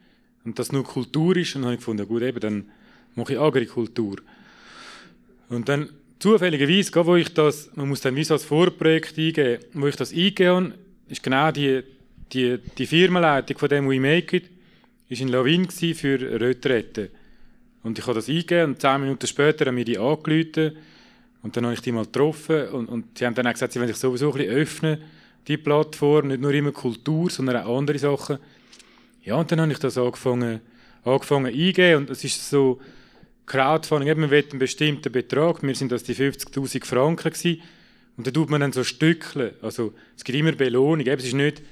Und das nur Kultur ist. Und dann habe ich gefunden, gut, eben, dann mache ich Agrikultur. Und dann zufälligerweise, wo ich das, man muss dann wie so als Vorprojekt eingeben, wo ich das eingegeben habe, ist genau die, die, die Firmenleitung von dem We Make It, ist in Lawin für Retrette. Und ich habe das eingegeben und zehn Minuten später haben wir die angerufen und dann habe ich die mal getroffen und, und sie haben dann auch gesagt, sie wollen sich sowieso ein bisschen öffnen, die Plattform, nicht nur immer Kultur, sondern auch andere Sachen. Ja, und dann habe ich das angefangen, angefangen eingeben und es ist so Crowdfunding, man will einen bestimmten Betrag, wir sind das die 50'000 Franken gewesen, und dann tut man dann so Stückchen, also es gibt immer Belohnung, es ist nicht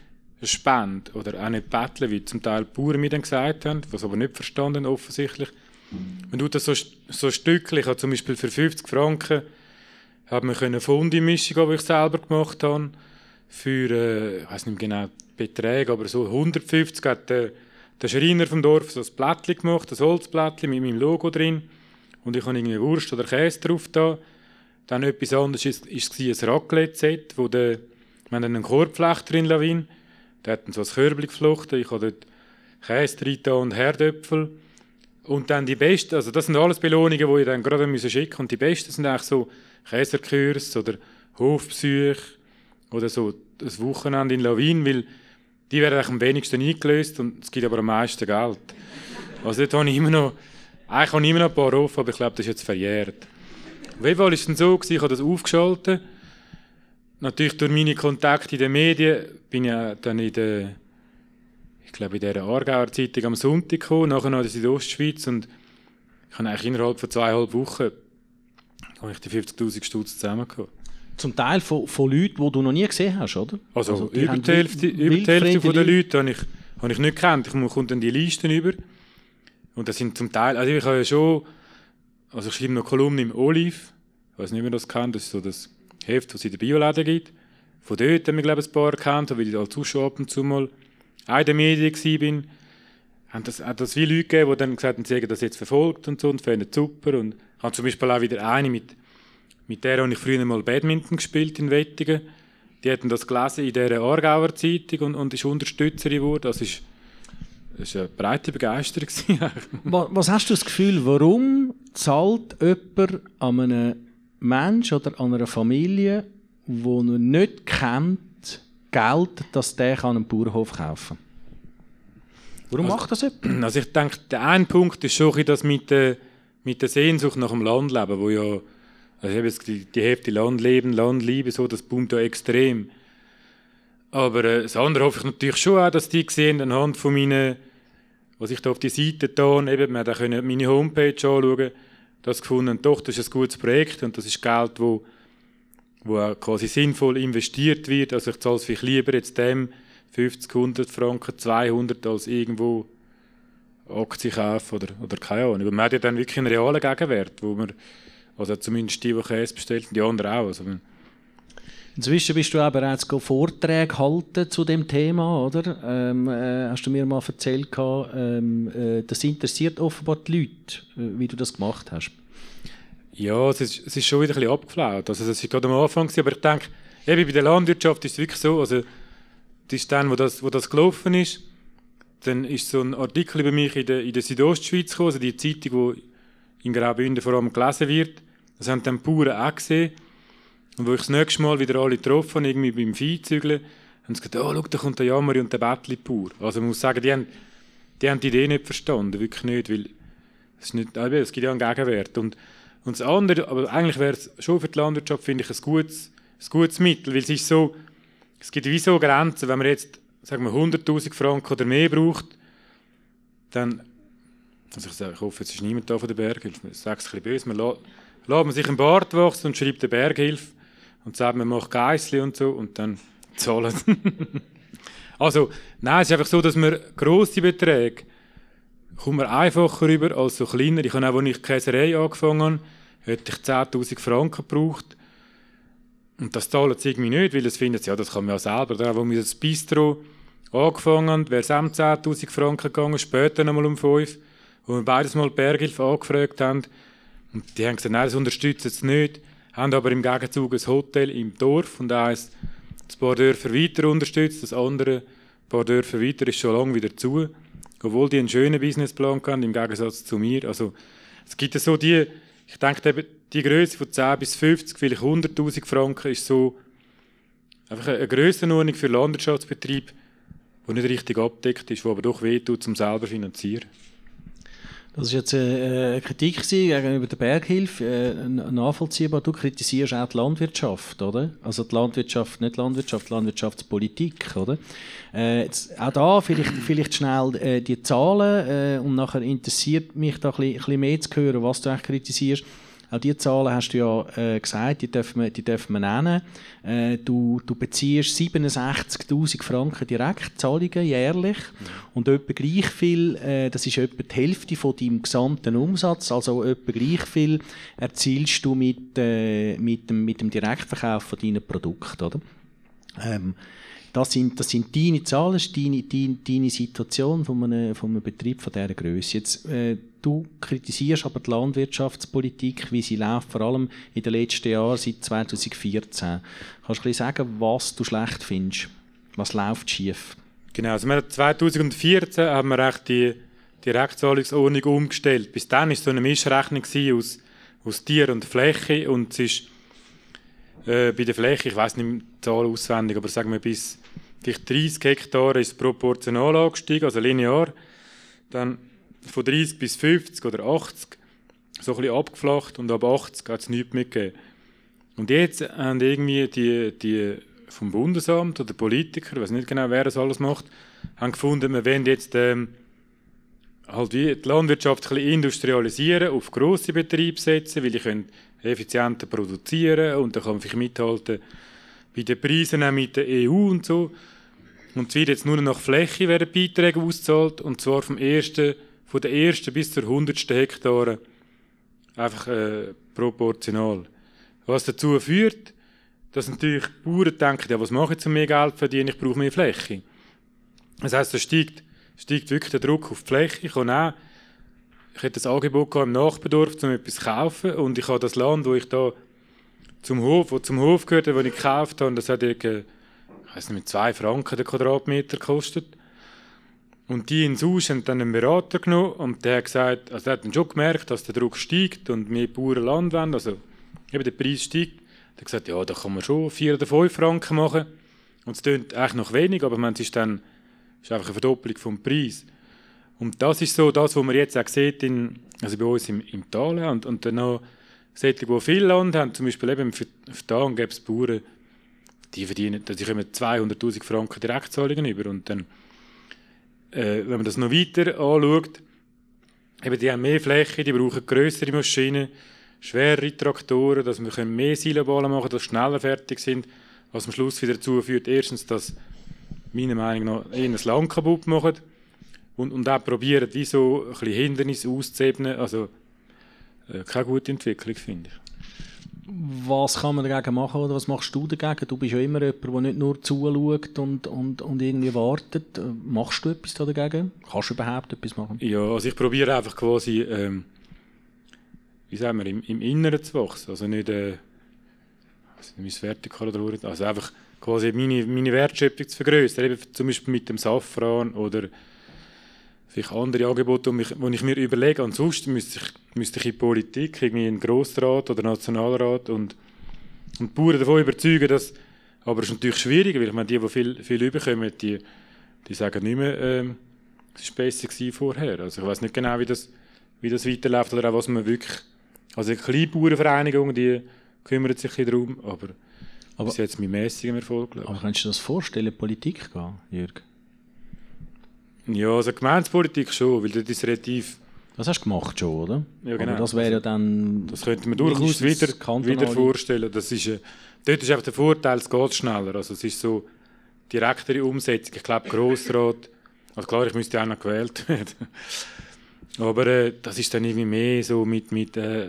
eine Spende oder auch nicht Betteln, wie zum Teil die Bauern mir dann gesagt haben, was aber nicht verstanden offensichtlich, man tut das so, so Stückchen, ich habe zum Beispiel für 50 Franken habe mir eine Fundi-Mischung, die ich selber gemacht habe, für, äh, ich weiß nicht genau die Beträge, aber so 150 hat der, der Schreiner vom Dorf so ein Blättchen gemacht, ein Holzblättchen mit meinem Logo drin. Und ich habe irgendwie Wurst oder Käse drauf da. Dann etwas anderes ist, ist ein Raclette-Set, wo der, wir haben einen Korbflechter in Lawin, der hat dann so ein Körbchen geflochten, ich habe dort Käse drin und Herdöpfel und dann die besten, also das sind alles Belohnungen, die ich dann gerade schicken Und die besten sind eigentlich so Käserkurs oder Hofbesuch oder so das Wochenende in Lawin, weil die werden eigentlich am wenigsten eingelöst und es gibt aber am meisten Geld. Also dort habe ich immer noch, eigentlich habe ich immer noch ein paar offen, aber ich glaube, das ist jetzt verjährt. Auf jeden Fall war es dann so, ich habe das aufgeschaltet. Natürlich durch meine Kontakte in den Medien bin ich dann in der ich glaube, in dieser Aargauer Zeitung am Sonntag gekommen, nachher noch in der Südostschweiz und ich habe eigentlich innerhalb von zweieinhalb Wochen habe ich die 50'000 Stutz zusammengekommen. Zum Teil von, von Leuten, die du noch nie gesehen hast, oder? Also, also über, die Hälfte, über die Hälfte von der Leute habe ich, habe ich nicht gekannt. Ich komme dann die Listen über. Und das sind zum Teil, also ich habe ja schon, also ich schreibe noch Kolumnen im Olive. Ich weiß nicht, wer das kennt. Das ist so das Heft, das es in der Bioläden gibt. Von dort haben wir, glaube ich, ein paar erkannt, weil ich als Zuschauer ab und zu mal in den Medien war. Haben das, hat das viele Leute gegeben, die dann gesagt haben, sie haben das jetzt verfolgt und so und fanden es super. Und ich habe zum Beispiel auch wieder eine mit mit der habe ich früher mal Badminton gespielt in Wettigen. Die hatten das gelesen in dieser Aargauer Zeitung und, und ist Unterstützerin geworden. Das ist, das ist eine breite Begeisterung. Was hast du das Gefühl, warum zahlt jemand an einem Menschen oder an einer Familie, die er nicht kennt, Geld, dass der einen Bauernhof kaufen kann? Warum also, macht das jemand? Also ich denke, der eine Punkt ist schon das mit der, mit der Sehnsucht nach dem Landleben, wo ja also ich habe jetzt die, die Hälfte Landleben, Landliebe, so, das boomt ja extrem. Aber äh, das andere hoffe ich natürlich schon auch, dass die sehen, anhand von meinen, was ich da auf die Seite da, eben, man können meine Homepage anschauen, das gefunden, doch, das ist ein gutes Projekt und das ist Geld, wo, wo auch quasi sinnvoll investiert wird. Also ich zahle es vielleicht lieber jetzt dem 50, 100 Franken, 200 als irgendwo Aktien kaufen oder, oder keine Ahnung. Aber man hat ja dann wirklich einen realen Gegenwert, wo man also zumindest die, die Käse bestellt, die anderen auch. Also, Inzwischen bist du auch bereits Vorträge halten zu dem Thema, oder? Ähm, äh, hast du mir mal erzählt, ähm, äh, das interessiert offenbar die Leute, äh, wie du das gemacht hast. Ja, es ist, es ist schon wieder ein bisschen abgeflaut. Also, es war gerade am Anfang, aber ich denke, eben bei der Landwirtschaft ist es wirklich so, also, das ist dann, wo das, wo das gelaufen ist, dann ist so ein Artikel über mich in der, in der Südostschweiz gekommen, also die Zeitung, die in Graubünden vor allem gelesen wird. Das haben dann Bauern auch gesehen. Und wo ich das nächste Mal wieder alle getroffen habe, irgendwie beim Viehzügeln, haben sie gesagt, oh, schau, da kommt der Jammeri und der Bettli-Bauer. Also man muss sagen, die haben, die haben die Idee nicht verstanden, wirklich nicht, weil es, ist nicht, es gibt ja einen Gegenwert. Und, und das andere, aber eigentlich wäre es schon für die Landwirtschaft, finde ich, ein gutes, ein gutes Mittel, weil es ist so, es gibt wie so Grenzen, wenn man jetzt, sagen wir, 100'000 Franken oder mehr braucht, dann, also ich, ich hoffe, jetzt ist niemand da von der Berghilfe, ich sage es ein bisschen böse, man lässt man sich einen Bart wachsen und schreibt der Berghilfe und sagt, man macht Geissli und so und dann zahlen. also, nein, es ist einfach so, dass man grosse Beträge kommt man einfacher rüber als so kleiner. Ich habe auch, als ich Käserei angefangen habe, hätte ich 10'000 Franken gebraucht. Und das zahlen sie irgendwie nicht, weil es finden, ja, das kann man ja selber. Da, wo wir das Bistro angefangen haben, wäre es auch 10'000 Franken gegangen, später nochmal um 5. Wo wir beides mal Berghilfe angefragt haben, und die haben gesagt, nein, das unterstützen sie nicht, haben aber im Gegenzug ein Hotel im Dorf und eins ein paar Dörfer weiter unterstützt, das andere ein paar Dörfer weiter ist schon lange wieder zu, obwohl die einen schönen Businessplan haben, im Gegensatz zu mir. Also es gibt so die, ich denke, die Größe von 10 bis 50, vielleicht 100'000 Franken ist so einfach eine Grössenordnung für Landwirtschaftsbetrieb, die nicht richtig abdeckt ist, die aber doch wehtut, um selber finanzieren. Das war jetzt äh, eine Kritik gegenüber der Berghilfe, äh, nachvollziehbar. Du kritisierst auch die Landwirtschaft, oder? Also die Landwirtschaft, nicht Landwirtschaft, Landwirtschaftspolitik, oder? Äh, auch da vielleicht, vielleicht schnell äh, die Zahlen äh, und nachher interessiert mich da ein bisschen, ein bisschen mehr zu hören, was du eigentlich kritisierst. Auch diese Zahlen hast du ja äh, gesagt, die dürfen wir, die dürfen wir nennen. Äh, du, du beziehst 67'000 Franken Direktzahlungen jährlich und etwa gleich viel, äh, das ist etwa die Hälfte von deinem gesamten Umsatz, also etwa gleich viel erzielst du mit, äh, mit, dem, mit dem Direktverkauf von deinen Produkten, oder? Ähm, das sind, das sind deine Zahlen, deine, deine, deine Situation von einem, von einem Betrieb von dieser Größe. Jetzt, äh, du kritisierst aber die Landwirtschaftspolitik, wie sie läuft, vor allem in den letzten Jahren, seit 2014. Kannst du sagen, was du schlecht findest? Was läuft schief? Genau, also wir 2014 haben wir echt die Direktzahlungsordnung umgestellt. Bis dann war so eine Mischrechnung aus, aus Tier und Fläche und es ist äh, bei der Fläche, ich weiß nicht die Zahl auswendig, aber sagen wir bis vielleicht 30 Hektar ist proportional angestiegen, also linear. Dann von 30 bis 50 oder 80 so ein bisschen abgeflacht und ab 80 hat es nichts mehr gegeben. Und jetzt haben irgendwie die, die vom Bundesamt oder Politiker, ich weiß nicht genau, wer das alles macht, haben gefunden, wir wollen jetzt ähm, halt wie die Landwirtschaft ein bisschen industrialisieren, auf grosse Betriebe setzen, weil die effizienter produzieren und dann kann man vielleicht mithalten bei den Preisen auch mit der EU und so. Und es wird jetzt nur nach Fläche werden Beiträge ausgezahlt und zwar vom ersten, von der ersten bis zur hundertsten Hektare einfach äh, proportional. Was dazu führt, dass natürlich die Bauern denken, ja, was mache ich, um mehr Geld zu verdienen, ich brauche mehr Fläche. Das heisst, da steigt, steigt wirklich der Druck auf die Fläche. Ich habe auch, ich hätte das Angebot im Nachbedorf, um etwas zu kaufen und ich habe das Land, wo ich da zum Hof, wo zum Hof gehört, wo ich gekauft habe, das hat irgendwie, ich weiß nicht, mit zwei Franken der Quadratmeter gekostet. Und die in Sus haben dann einen Berater genommen und der hat gesagt, also der hat dann schon gemerkt, dass der Druck steigt und mehr Bauern Land wollen, also eben der Preis steigt. Der hat gesagt, ja, da kann man schon vier oder fünf Franken machen. Und es klingt eigentlich noch wenig, aber man ist dann ist einfach eine Verdoppelung vom Preis. Und das ist so das, was man jetzt auch sieht, in, also bei uns im, im Tal und, und dann noch solche, die viel Land haben, zum Beispiel eben für Tal gibt es Bauern, die verdienen, die kommen 200'000 Franken Direktzahlungen über und dann äh, wenn man das noch weiter anschaut, eben die haben mehr Fläche, die brauchen größere Maschinen, schwerere Traktoren, dass wir mehr Siloballen machen dass schneller fertig sind, was am Schluss wieder dazu führt, erstens, dass meiner Meinung nach eher das Land kaputt machen und, und auch probieren, wie so ein bisschen Hindernisse auszuebnen. Also äh, keine gute Entwicklung, finde ich. Was kann man dagegen machen oder was machst du dagegen? Du bist ja immer jemand, der nicht nur zuschaut und, und, und irgendwie wartet. Machst du etwas dagegen? Kannst du überhaupt etwas machen? Ja, also ich probiere einfach quasi, ähm, wie sagen wir, im, im Inneren zu wachsen. Also nicht, äh, also nicht vertikal oder also einfach quasi meine, meine Wertschöpfung zu vergrößern. Zum Beispiel mit dem Safran oder vielleicht andere Angebote, die ich mir überlege. Ansonsten müsste ich, müsste ich in Politik, irgendwie in Grossrat oder Nationalrat und, und die Bauern davon überzeugen, dass, aber es ist natürlich schwieriger, weil ich meine, die, die viel, viel überkommen, die, die sagen nicht mehr, ähm, es war besser vorher. Also ich weiß nicht genau, wie das, wie das weiterläuft oder auch was man wirklich, also eine Kleinbauernvereinigung, die kümmert sich darum, aber, aber bis jetzt mit mäßigem Erfolg. Aber kannst du dir das vorstellen, Politik gehen, Jürg? Ja, also Gemeindepolitik schon, weil das ist relativ... Das hast du gemacht schon, oder? Ja, genau. Aber das wäre ja dann... Das könnte man durchaus wieder, wieder vorstellen. Das ist, äh, dort ist einfach der Vorteil, es geht schneller. Also es ist so direktere Umsetzung. Ich glaube, Grossrat... Also klar, ich müsste auch noch gewählt werden. Aber äh, das ist dann irgendwie mehr so mit, mit äh,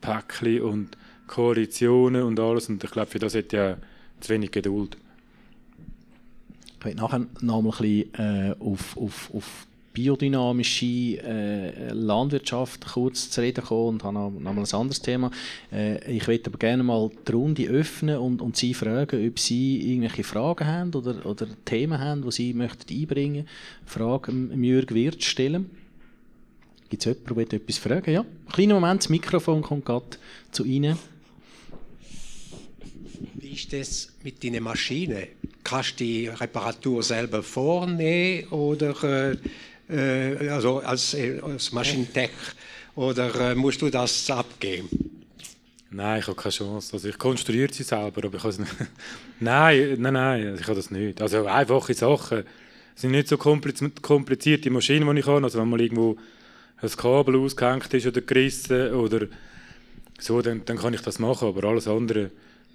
Päckchen und Koalitionen und alles. Und ich glaube, für das hätte ja zu wenig Geduld. Ich möchte nachher noch mal ein bisschen äh, auf, auf, auf biodynamische äh, Landwirtschaft kurz zu reden kommen und habe noch, noch mal ein anderes Thema. Äh, ich möchte aber gerne mal die Runde öffnen und, und Sie fragen, ob Sie irgendwelche Fragen haben oder, oder Themen haben, die Sie möchten einbringen möchten. Fragen Jürg Wirth stellen. Gibt es jemanden, der etwas fragen Ja, kleiner Moment, das Mikrofon kommt gerade zu Ihnen. Wie ist das mit deiner Maschine? Kannst du die Reparatur selber vornehmen oder äh, also als, als Maschinentech oder äh, musst du das abgeben? Nein, ich habe keine Chance. Also ich konstruiere sie selber, aber ich kann nein, nein, nein, ich kann das nicht. Also einfache Sachen Es sind nicht so komplizierte Maschinen, die ich habe. Also wenn mal irgendwo ein Kabel ausgehängt ist oder gerissen oder so, dann, dann kann ich das machen. Aber alles andere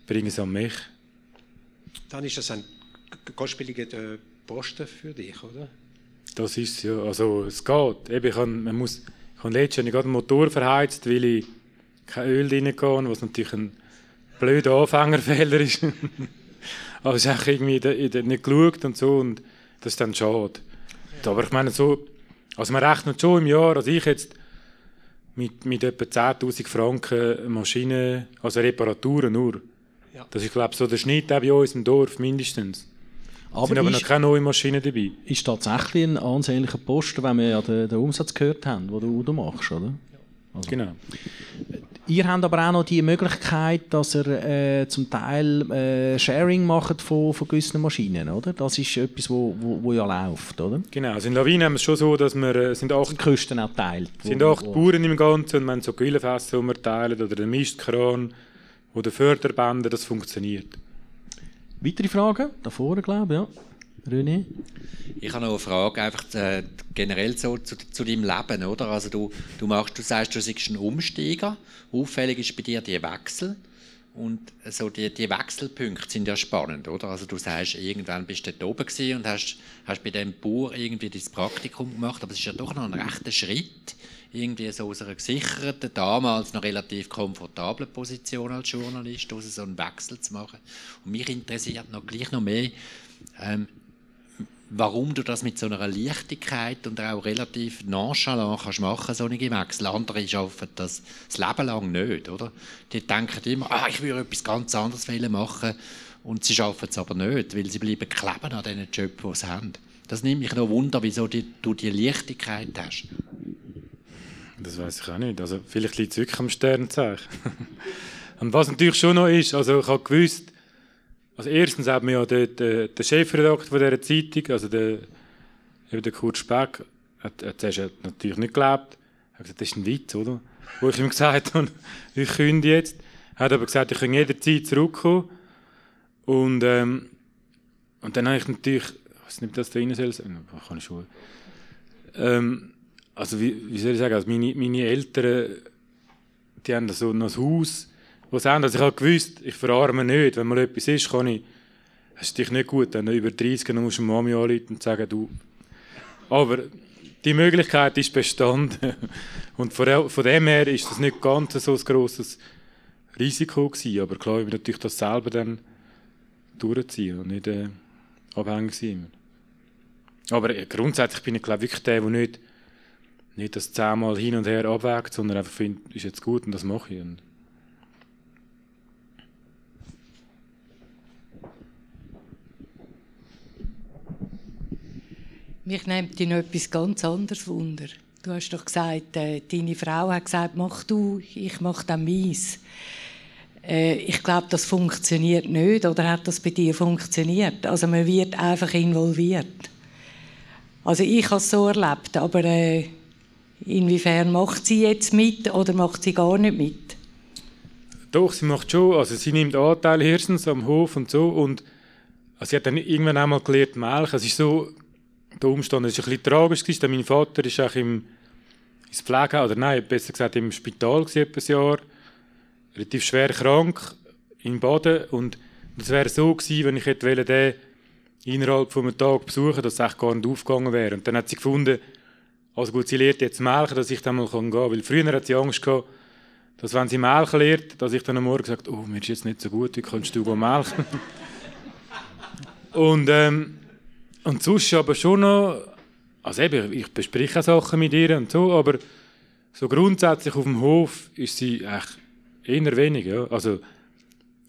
bringe ich an mich. Dann ist das ein kostspieliger Posten für dich, oder? Das ist ja, also es geht. Eben, ich habe, man muss, ich habe letztens gerade einen Motor verheizt, weil ich kein Öl rein kann, was natürlich ein blöder Anfängerfehler ist. Aber es ist auch irgendwie nicht geschaut und so und das ist dann schade. Aber ich meine so, also man rechnet schon im Jahr, also ich jetzt mit, mit etwa 10'000 Franken Maschinen, also Reparaturen nur, ja. Das ist, glaube ich, so der Schnitt auch bei uns im Dorf mindestens. Aber sind aber noch keine neuen Maschinen dabei. Ist tatsächlich ein ansehnlicher Posten, wenn wir ja den, den Umsatz gehört haben, den du machst, oder? Also. Genau. Ihr habt aber auch noch die Möglichkeit, dass ihr äh, zum Teil äh, Sharing macht von, von gewissen Maschinen, oder? Das ist etwas, wo, wo, wo ja läuft, oder? Genau, also in Lawine haben wir es schon so, dass wir äh, sind acht... Die Kosten auch teilt. sind acht wo, Bauern im Ganzen und wir haben so Güllefässer, die wir teilen, oder den Mistkran oder Förderbänder, das funktioniert. Weitere Fragen? Da vorne, glaube ich, ja. René? Ich habe noch eine Frage, einfach äh, generell so zu, zu deinem Leben, oder? Also du, du machst, du sagst, du bist ein Umsteiger. Auffällig ist bei dir die Wechsel. Und so die, die Wechselpunkte sind ja spannend, oder? Also du sagst, irgendwann bist du dort oben gewesen und hast, hast bei dem Bauer irgendwie dein Praktikum gemacht, aber es ist ja doch noch ein rechter Schritt, irgendwie so aus einer gesicherten, damals noch relativ komfortablen Position als Journalist, so einen Wechsel zu machen. Und mich interessiert noch gleich noch mehr, ähm, warum du das mit so einer Leichtigkeit und auch relativ nonchalant kannst machen, so eine Wechsel. Andere schaffen das das Leben lang nicht, oder? Die denken immer, ah, ich würde etwas ganz anderes machen und sie schaffen es aber nicht, weil sie bleiben kleben an diesen Job, die sie haben. Das nimmt mich noch Wunder, wieso du die Leichtigkeit hast. Das weiß ich auch nicht. Also vielleicht liegt es wirklich am Sternzeichen. und was natürlich schon noch ist, also ich habe gewusst, also erstens hat mir ja der, der, der Chefredakteur dieser Zeitung, also der, eben der Kurt Speck, hat, hat zuerst natürlich nicht geglaubt. Er hat gesagt, das ist ein Witz, oder? Wo ich ihm gesagt habe, ich kündige jetzt. Er hat aber gesagt, ich kann jederzeit zurückkommen. Und, ähm, und dann habe ich natürlich, nicht, ob das da rein soll, kann ich schon. Ähm, also wie, wie soll ich sagen, also meine, meine Eltern, die haben so ein Haus, wo sie haben, also ich habe gewusst, ich verarme nicht, wenn mal etwas ist, kann ich, es ist dich nicht gut, dann über 30 dann musst du Mami anrufen und sagen, du, aber die Möglichkeit ist bestanden. Und von, dem her ist das nicht ganz so ein grosses Risiko gewesen, aber klar, ich will natürlich das selber dann durchziehen und nicht äh, abhängig sein. Aber grundsätzlich bin ich glaube wirklich der, der nicht, nicht das zehnmal hin und her abwägt, sondern einfach findet, ist jetzt gut und das mache ich. Und Mich nimmt noch etwas ganz anderes Wunder. Du hast doch gesagt, äh, deine Frau hat gesagt, mach du, ich mach dann meins. Äh, ich glaube, das funktioniert nicht. Oder hat das bei dir funktioniert? Also man wird einfach involviert. Also ich habe es so erlebt, aber äh, inwiefern macht sie jetzt mit oder macht sie gar nicht mit? Doch, sie macht schon. Also sie nimmt Anteil erstens am Hof und so und also sie hat dann irgendwann einmal gelernt melken. Es ist so der Umstand war ein bisschen tragisch. Gewesen. Mein Vater war im ins Pflege, oder nein, besser gesagt im Spital etwa ein Jahr, relativ schwer krank, in Baden und es wäre so gewesen, wenn ich hätte den innerhalb von einem Tag besuchen, dass es gar nicht aufgegangen wäre. Und dann hat sie gefunden, also gut, sie lehrt jetzt melken, dass ich dann mal gehen kann. Weil früher hat sie Angst gehabt, dass wenn sie melken lehrt, dass ich dann am Morgen sagt, oh, mir ist jetzt nicht so gut, wie kannst du melken? und ähm, und sonst aber schon noch, also eben, ich bespreche Sachen mit ihr und so, aber so grundsätzlich auf dem Hof ist sie echt eher wenig, ja. Also,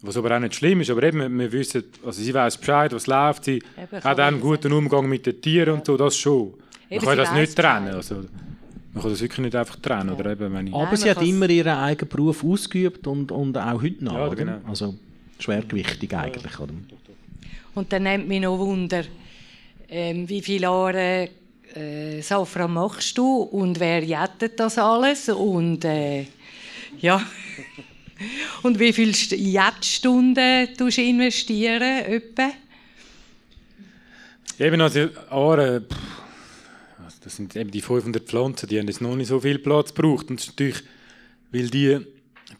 was aber auch nicht schlimm ist, aber eben, wir wissen, also sie weiß Bescheid, was läuft, sie eben, hat auch einen guten Umgang mit den Tieren und so, das schon. Eben, man kann das nicht trennen, also man kann das wirklich nicht einfach trennen. Ja. Oder eben, wenn ich aber sie hat immer ihren eigenen Beruf ausgeübt und, und auch heute noch, ja, genau. also schwergewichtig eigentlich. Oder? Und dann nimmt mich noch Wunder, ähm, wie viele Jahre äh, Safran machst du und wer jettet das alles und äh, ja und wie viele Jettstunden tust du investieren etwa? Eben also Aare, das sind eben die 500 Pflanzen, die haben jetzt noch nicht so viel Platz gebraucht und natürlich, weil die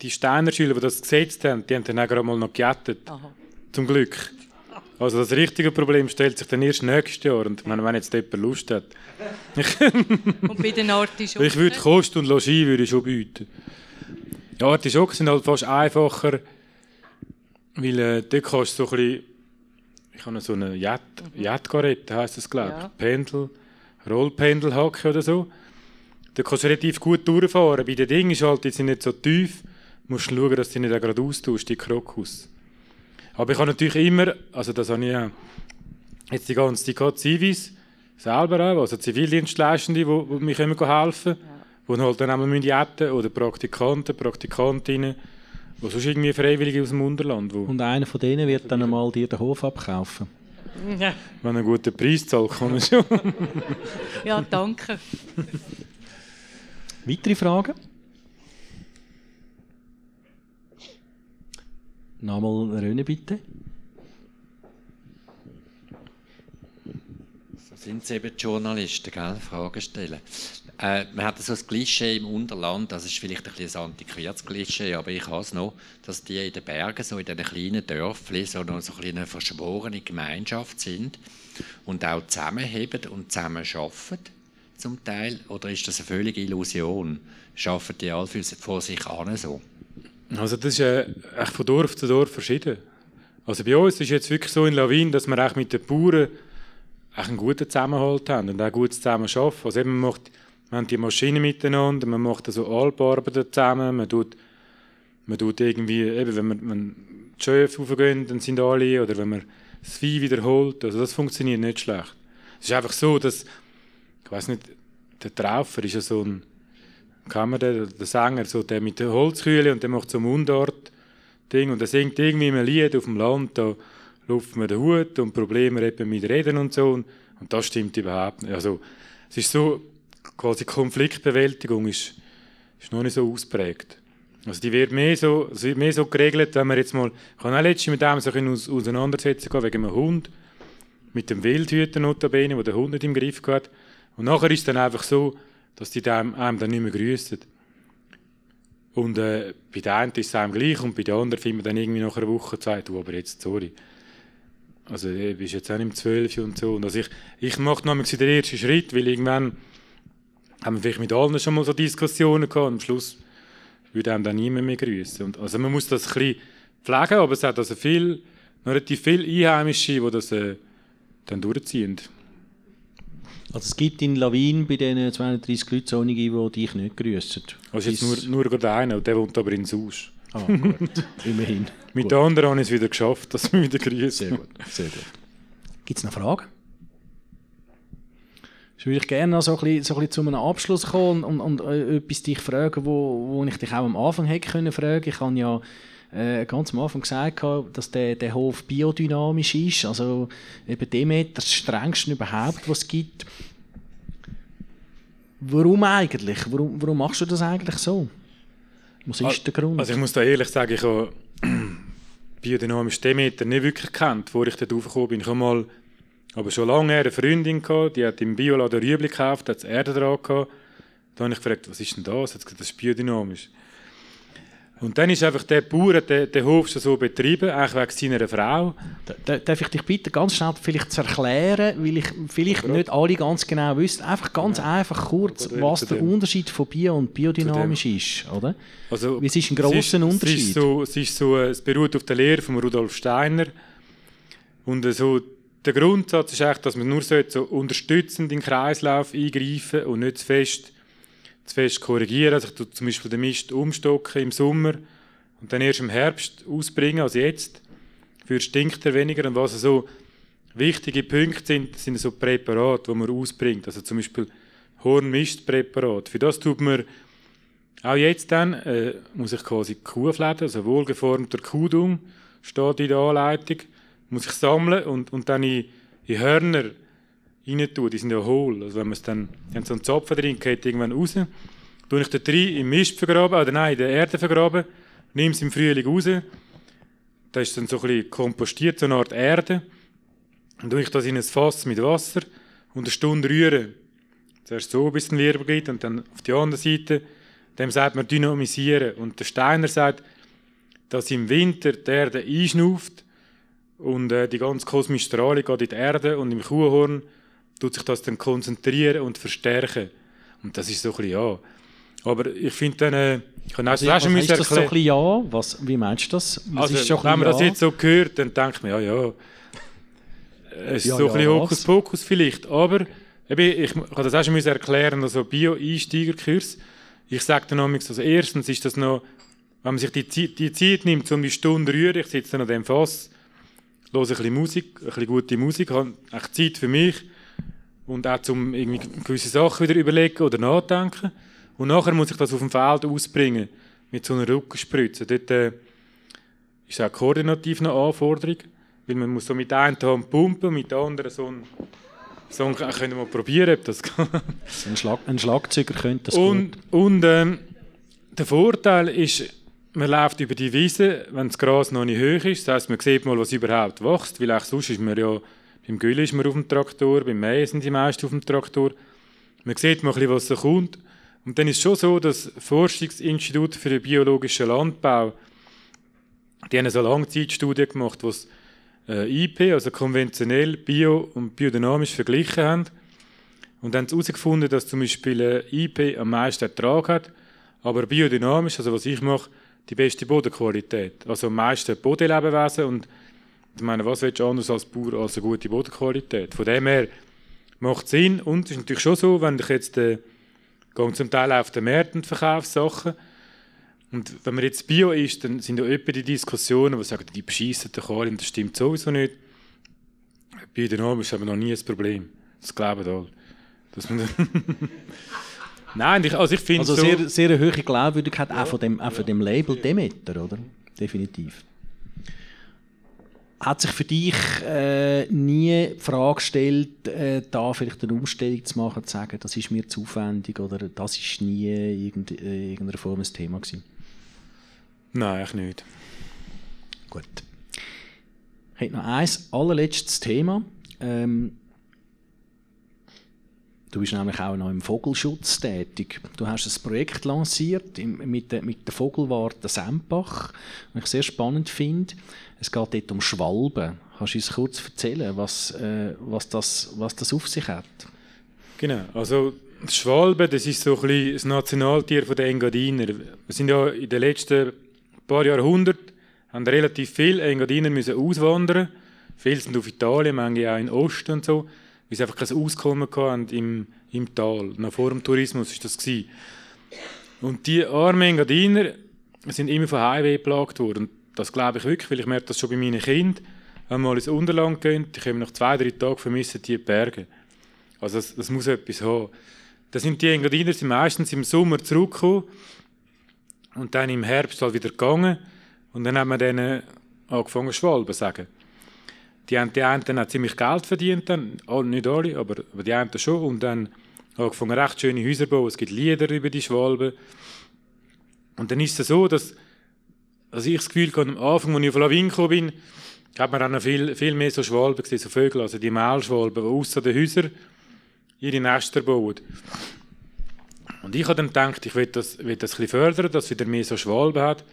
die Steiner Schüler, die das gesetzt haben, die haben dann auch gerade mal noch gejettet. Aha. Zum Glück. Also das richtige Problem stellt sich dann erst nächstes Jahr. Und meine, wenn jetzt jemand Lust hat. und bei den Artischocken? Ich würde Kost und Logis würde ich schon bieten. Ja, Artischocken sind halt fast einfacher, weil äh, dort kannst du so ein bisschen, ich habe so eine Jet, mhm. Jetgarette, heisst das glaube ich, ja. Pendel, Rollpendelhacke oder so. Da kannst du relativ gut durchfahren. Bei den Dingen ist halt, die sind nicht so tief, du musst schauen, dass du nicht gerade austauschst, die Krokus. Aber ich habe natürlich immer, also das habe ich ja jetzt die ganze Zeit gehabt, Zivis selber auch, also Zivildienstleistende, die, die mich immer helfen, ja. die halt dann einmal jetten oder Praktikanten, Praktikantinnen, die sonst irgendwie Freiwillige aus dem Unterland. Wo Und einer von denen wird dann einmal dir den Hof abkaufen. Ja. Wenn einen guten Preis zahlt, kann man schon. ja, danke. Weitere Fragen? Nochmal Röne bitte. sind sie eben die Journalisten, gell? Fragen stellen. Äh, man hat so ein Klischee im Unterland, das ist vielleicht ein, ein antiquiertes Klischee, aber ich habe es noch, dass die in den Bergen, so in diesen kleinen Dörfern, so, noch so eine verschworene Gemeinschaft sind und auch zusammenheben und zusammen arbeiten zum Teil? Oder ist das eine völlige Illusion? Schaffen die alle vor sich an so? Also das ist äh, echt von Dorf zu Dorf verschieden. Also bei uns ist es jetzt wirklich so in Lawin, dass wir auch mit den Bauern einen guten Zusammenhalt haben und auch gut zusammen arbeiten. Also eben, man macht man hat die Maschinen miteinander, man macht also Albarbeiten zusammen, man tut, man tut irgendwie, eben, wenn, man, wenn die Schöfe aufgehen, dann sind alle, oder wenn man das Vieh wiederholt, also das funktioniert nicht schlecht. Es ist einfach so, dass, ich weiß nicht, der Traufer ist ja so ein, kann man den, der Sänger, so der mit der Holzkühle und der macht so Mundart Ding und der singt irgendwie ein Lied auf dem Land, da luft man den Hut und Probleme eben mit Reden und so und, und das stimmt überhaupt nicht. Also, es ist so, quasi Konfliktbewältigung ist, ist noch nicht so ausprägt. Also die wird mehr so, wird mehr so geregelt, wenn man jetzt mal, ich kann auch letztens mit dem so aus, auseinandersetzen gehen, wegen einem Hund, mit dem Wildhüter notabene, der den Hund nicht im Griff hat. Und nachher ist es dann einfach so, dass die einem, einem dann nicht mehr grüßen. Und äh, bei der einen ist es einem gleich und bei der anderen findet man dann irgendwie nach einer Woche Zeit, du, aber jetzt, sorry. Also du bist jetzt auch nicht im 12 und so. Und also ich, ich mache noch den ersten Schritt, weil irgendwann haben wir vielleicht mit allen schon mal so Diskussionen gehabt und am Schluss würde einem dann niemand mehr grüßen. Und also man muss das ein bisschen pflegen, aber es hat also viel, relativ viele Einheimische, die das äh, dann durchziehen. Also es gibt in Lawin bei diesen 230 Leuten so einige, die dich nicht grüßen. Also jetzt nur, nur gerade einer, und der wohnt aber in Sus. Ah, gut. Immerhin. Mit gut. den anderen habe ich es wieder geschafft, dass wir wieder grüßen. Sehr gut, sehr gut. Gibt es noch Fragen? Ich würde gerne noch so ein, bisschen, so ein bisschen zu einem Abschluss kommen und, und, äh, etwas dich fragen, wo, wo ich dich auch am Anfang hätte können fragen. Ich habe ja äh, ganz am Anfang gesagt, dass der, der Hof biodynamisch ist, also eben Demeter das strengste überhaupt, was es gibt. Warum eigentlich? Warum, warum machst du das eigentlich so? Was ist der Grund? Also ich muss da ehrlich sagen, ich habe biodynamisch Demeter nicht wirklich kennt, bevor ich dort raufgekommen bin. Ich habe mal aber schon lange her eine Freundin gehabt, die hat im Bioladen Rüebli gekauft, hat Erde dran gehabt. Da habe ich gefragt, was ist denn das? Hat gesagt, das ist biodynamisch. Und dann ist einfach der Bauer, der, der Hof schon so betrieben, eigentlich wegen seiner Frau. Darf ich dich bitten, ganz schnell vielleicht zu erklären, weil ich vielleicht ja, nicht alle ganz genau wissen, einfach ganz ja. einfach kurz, was der Unterschied von Bio und biodynamisch ist, oder? Also, es ist ein grosser Unterschied. Es, ist so, es, ist so, es beruht auf der Lehre von Rudolf Steiner und so der Grundsatz ist eigentlich, dass man nur so unterstützend in den Kreislauf eingreifen und nicht zu fest, zu fest korrigieren. Also ich tue zum Beispiel den Mist umstocken im Sommer und dann erst im Herbst ausbringen, als jetzt. Für stinkt er weniger. Und was so wichtige Punkte sind, sind so Präparate, die man ausbringt. Also zum Beispiel Hornmistpräparat. Für das tut man auch jetzt dann, äh, muss ich quasi Kuhfläden, also wohlgeformter Kuhdung, steht in der Anleitung muss ich sammeln und, und dann in, in Hörner rein tun. Die sind ja hohl. Also wenn man es dann, wenn so einen Zapfen drin geht, irgendwann raus, tue ich den rein im Mist vergraben, oder nein, in der Erde vergraben, nehme es im Frühling raus. Da ist dann so ein bisschen kompostiert, so eine Art Erde. Dann tue ich das in ein Fass mit Wasser und eine Stunde rühren. Zuerst so, bis es einen Wirbel gibt und dann auf die andere Seite, dem sagt man dynamisieren. Und der Steiner sagt, dass im Winter die Erde einschnauft und äh, die ganze kosmische Strahlung geht in die Erde und im Kuhhorn tut sich das dann konzentrieren und verstärken. Und das ist so ein bisschen ja. Aber ich finde dann, äh, ich kann auch also, was heißt das so ein bisschen ja? Was, wie meinst du das? Was also, wenn man ja? das jetzt so hört, dann denkt man, ja, ja. Es ist ja, so ja, ein bisschen Hokuspokus vielleicht. Aber eben, ich, kann das auch schon erklären, also Bio-Einsteigerkurs. Ich sage dann nämlich, also erstens ist das noch, wenn man sich die, die Zeit nimmt, um die Stunde rühren, ich sitze dann an dem Fass, höre ein bisschen Musik, ein bisschen gute Musik, habe echt Zeit für mich und auch zum irgendwie gewisse Sachen wieder überlegen oder nachdenken. Und nachher muss ich das auf dem Feld ausbringen mit so einer Rückenspritze. Dort äh, ist auch koordinativ eine Anforderung, weil man muss so mit einer Hand pumpen, mit der anderen so ein so ein, können wir probieren, ob das kann. ein, Schlag, ein Schlagzeuger könnte das und, gut. Und ähm, der Vorteil ist, man läuft über die Wiese, wenn das Gras noch nicht hoch ist. Das heisst, man sieht mal, was überhaupt wächst, weil auch sonst ist man ja Im Gülle ist man auf dem Traktor, beim Mähen sind die meisten auf dem Traktor. Man sieht mal was da kommt. Und dann ist es schon so, dass Forschungsinstitut für den biologischen Landbau, die haben so Langzeitstudie gemacht, wo sie äh, IP, also konventionell, bio und biodynamisch verglichen haben. Und dann haben herausgefunden, dass zum Beispiel äh, IP am meisten Ertrag hat, aber biodynamisch, also was ich mache, die beste Bodenqualität. Also am meisten Bodenlebewesen und ich meine, was willst du anders als Bauer als eine gute Bodenqualität? Von dem her macht es Sinn und es ist natürlich schon so, wenn ich jetzt äh, zum Teil auf den Märkten verkaufe Sachen und wenn man jetzt Bio ist, dann sind ja etwa die Diskussionen, die sagen, die bescheissen den Kohl, das stimmt sowieso nicht. Biodynamisch ist aber noch nie ein Problem. Das glauben alle. Dass man Nein, ich, also ich finde Also so... sehr, sehr eine hohe Glaubwürdigkeit auch, von dem, auch von dem Label Demeter, oder? Definitiv. Hat sich für dich äh, nie die Frage gestellt, äh, da vielleicht eine Umstellung zu machen, zu sagen, das ist mir zu aufwendig oder das ist nie irgende, äh, irgendeiner Form ein Thema gewesen? Nein, eigentlich nicht. Gut. Ich habe noch ein allerletztes Thema. Ähm, du bist nämlich auch noch im Vogelschutz tätig. Du hast ein Projekt lanciert mit, der, mit der Vogelwarte Sempach, was ich sehr spannend finde. Es geht dort um Schwalben. Kannst du uns kurz erzählen, was, äh, was, das, was das auf sich hat? Genau, also die Schwalbe, das ist so ein bisschen das Nationaltier der Engadiner. Wir sind ja in den letzten paar Jahrhunderten haben relativ viele Engadiner müssen auswandern. Viele sind auf Italien, manche auch in den Osten und so, weil sie einfach kein Auskommen hatten im, im Tal. Noch vor dem Tourismus war das. Gewesen. Und die armen Engadiner sind immer von Highway geplagt worden. Und das glaube ich wirklich, weil ich merke das schon bei meinen Kindern. Wenn man mal ins Unterland geht, die kommen nach zwei, drei Tagen vermissen die Berge. Also das, das muss etwas haben. Da sind die Engadiner sind meistens im Sommer zurückgekommen und dann im Herbst halt wieder gegangen. Und dann haben wir denen angefangen, Schwalben zu sagen. Die haben die einen dann ziemlich Geld verdient, dann, nicht alle, aber, die einen schon. Und dann angefangen, recht schöne Häuser zu bauen. Es gibt Lieder über die Schwalben. Und dann ist es so, dass also ich das Gefühl hatte, am Anfang, als ich auf Lawin gekommen bin, hat man auch noch viel, viel mehr so Schwalben gesehen, so Vögel, also die Maulschwalben, die außer den Häusern ihre Nester bauen. Und ich habe dann gedacht, ich will das, will das ein bisschen fördern, dass wieder mehr so Schwalben hat.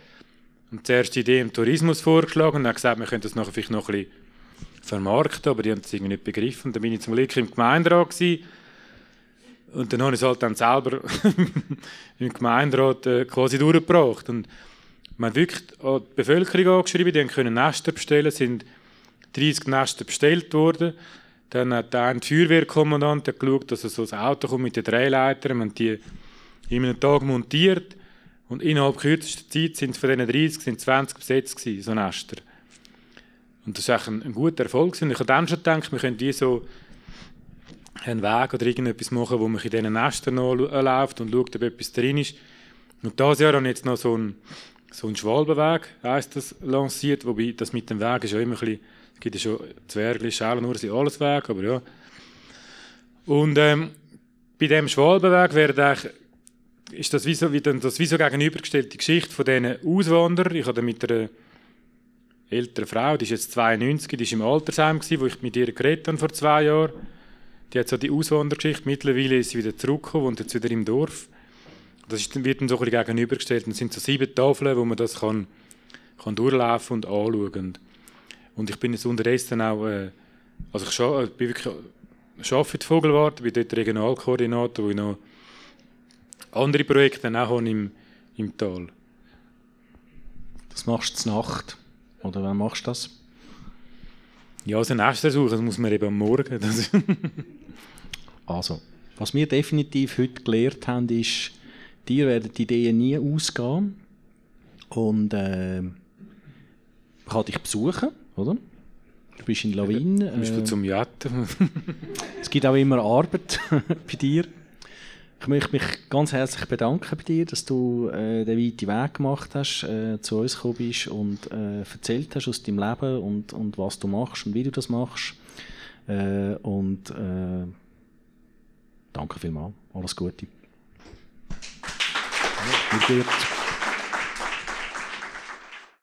Und die erste Idee im Tourismus vorgeschlagen und dann gesagt, wir können das nachher vielleicht noch ein bisschen vermarkten, aber die haben das irgendwie nicht begriffen. Dann bin ich zum Glück im Gemeinderat gewesen. und dann habe ich es halt dann selber im Gemeinderat äh, quasi durchgebracht. Und man hat wirklich an die Bevölkerung angeschrieben, die können Nester bestellen, es sind 30 Nester bestellt worden. Dann hat ein Feuerwehrkommandant geschaut, dass er so ein Auto kommt mit den Drehleitern. Wir haben die in einem Tag montiert. Und innerhalb kürzester Zeit sind von diesen 30 sind 20 besetzt gewesen, so Nester. Und das war eigentlich ein, ein guter Erfolg. Und ich habe dann schon gedacht, wir können die so einen Weg oder irgendetwas machen, wo man in diesen Nestern läuft und schaut, ob etwas drin ist. Und dieses Jahr habe ich jetzt noch so einen, so einen Schwalbenweg, heisst das, lanciert. Wobei das mit dem Weg ist ja immer ein bisschen, es gibt ja schon Zwergli, Schälen, sind alles Weg, aber ja. Und ähm, bei diesem Schwalbenweg wäre ist das wie so, wie das wie so gegenübergestellte Geschichte von diesen Auswanderern. Ich habe mit einer älteren Frau, die ist jetzt 92, die war im Altersheim, gewesen, wo ich mit ihr geredet habe vor zwei Jahren. Die hat so die Auswandergeschichte. Mittlerweile ist sie wieder zurückgekommen und jetzt wieder im Dorf. Das ist, wird dann so ein gegenübergestellt. Es sind so sieben Tafeln, wo man das kann, kann durchlaufen und anschauen. Und ich bin jetzt unterdessen auch, äh, also ich scha bin wirklich, ich arbeite für die Vogelwarte, bin dort Regionalkoordinator, wo ich noch andere Projekte auch habe im, im Tal. Das machst du zur Nacht. Oder wann machst du das? Ja, also Nester suchen, das muss man eben am Morgen. also, was wir definitiv heute gelernt haben, ist, dir werden die Ideen nie ausgehen. Und äh, ich kann dich besuchen, oder? Du bist in Lawin. Du bist äh, zum Jatten. es gibt auch immer Arbeit bei dir. Ich möchte mich ganz herzlich bedanken bei dir, dass du äh, den weiten Weg gemacht hast, äh, zu uns gekommen bist und äh, erzählt hast aus deinem Leben und, und was du machst und wie du das machst. Äh, und äh, danke vielmals. Alles Gute. Ja,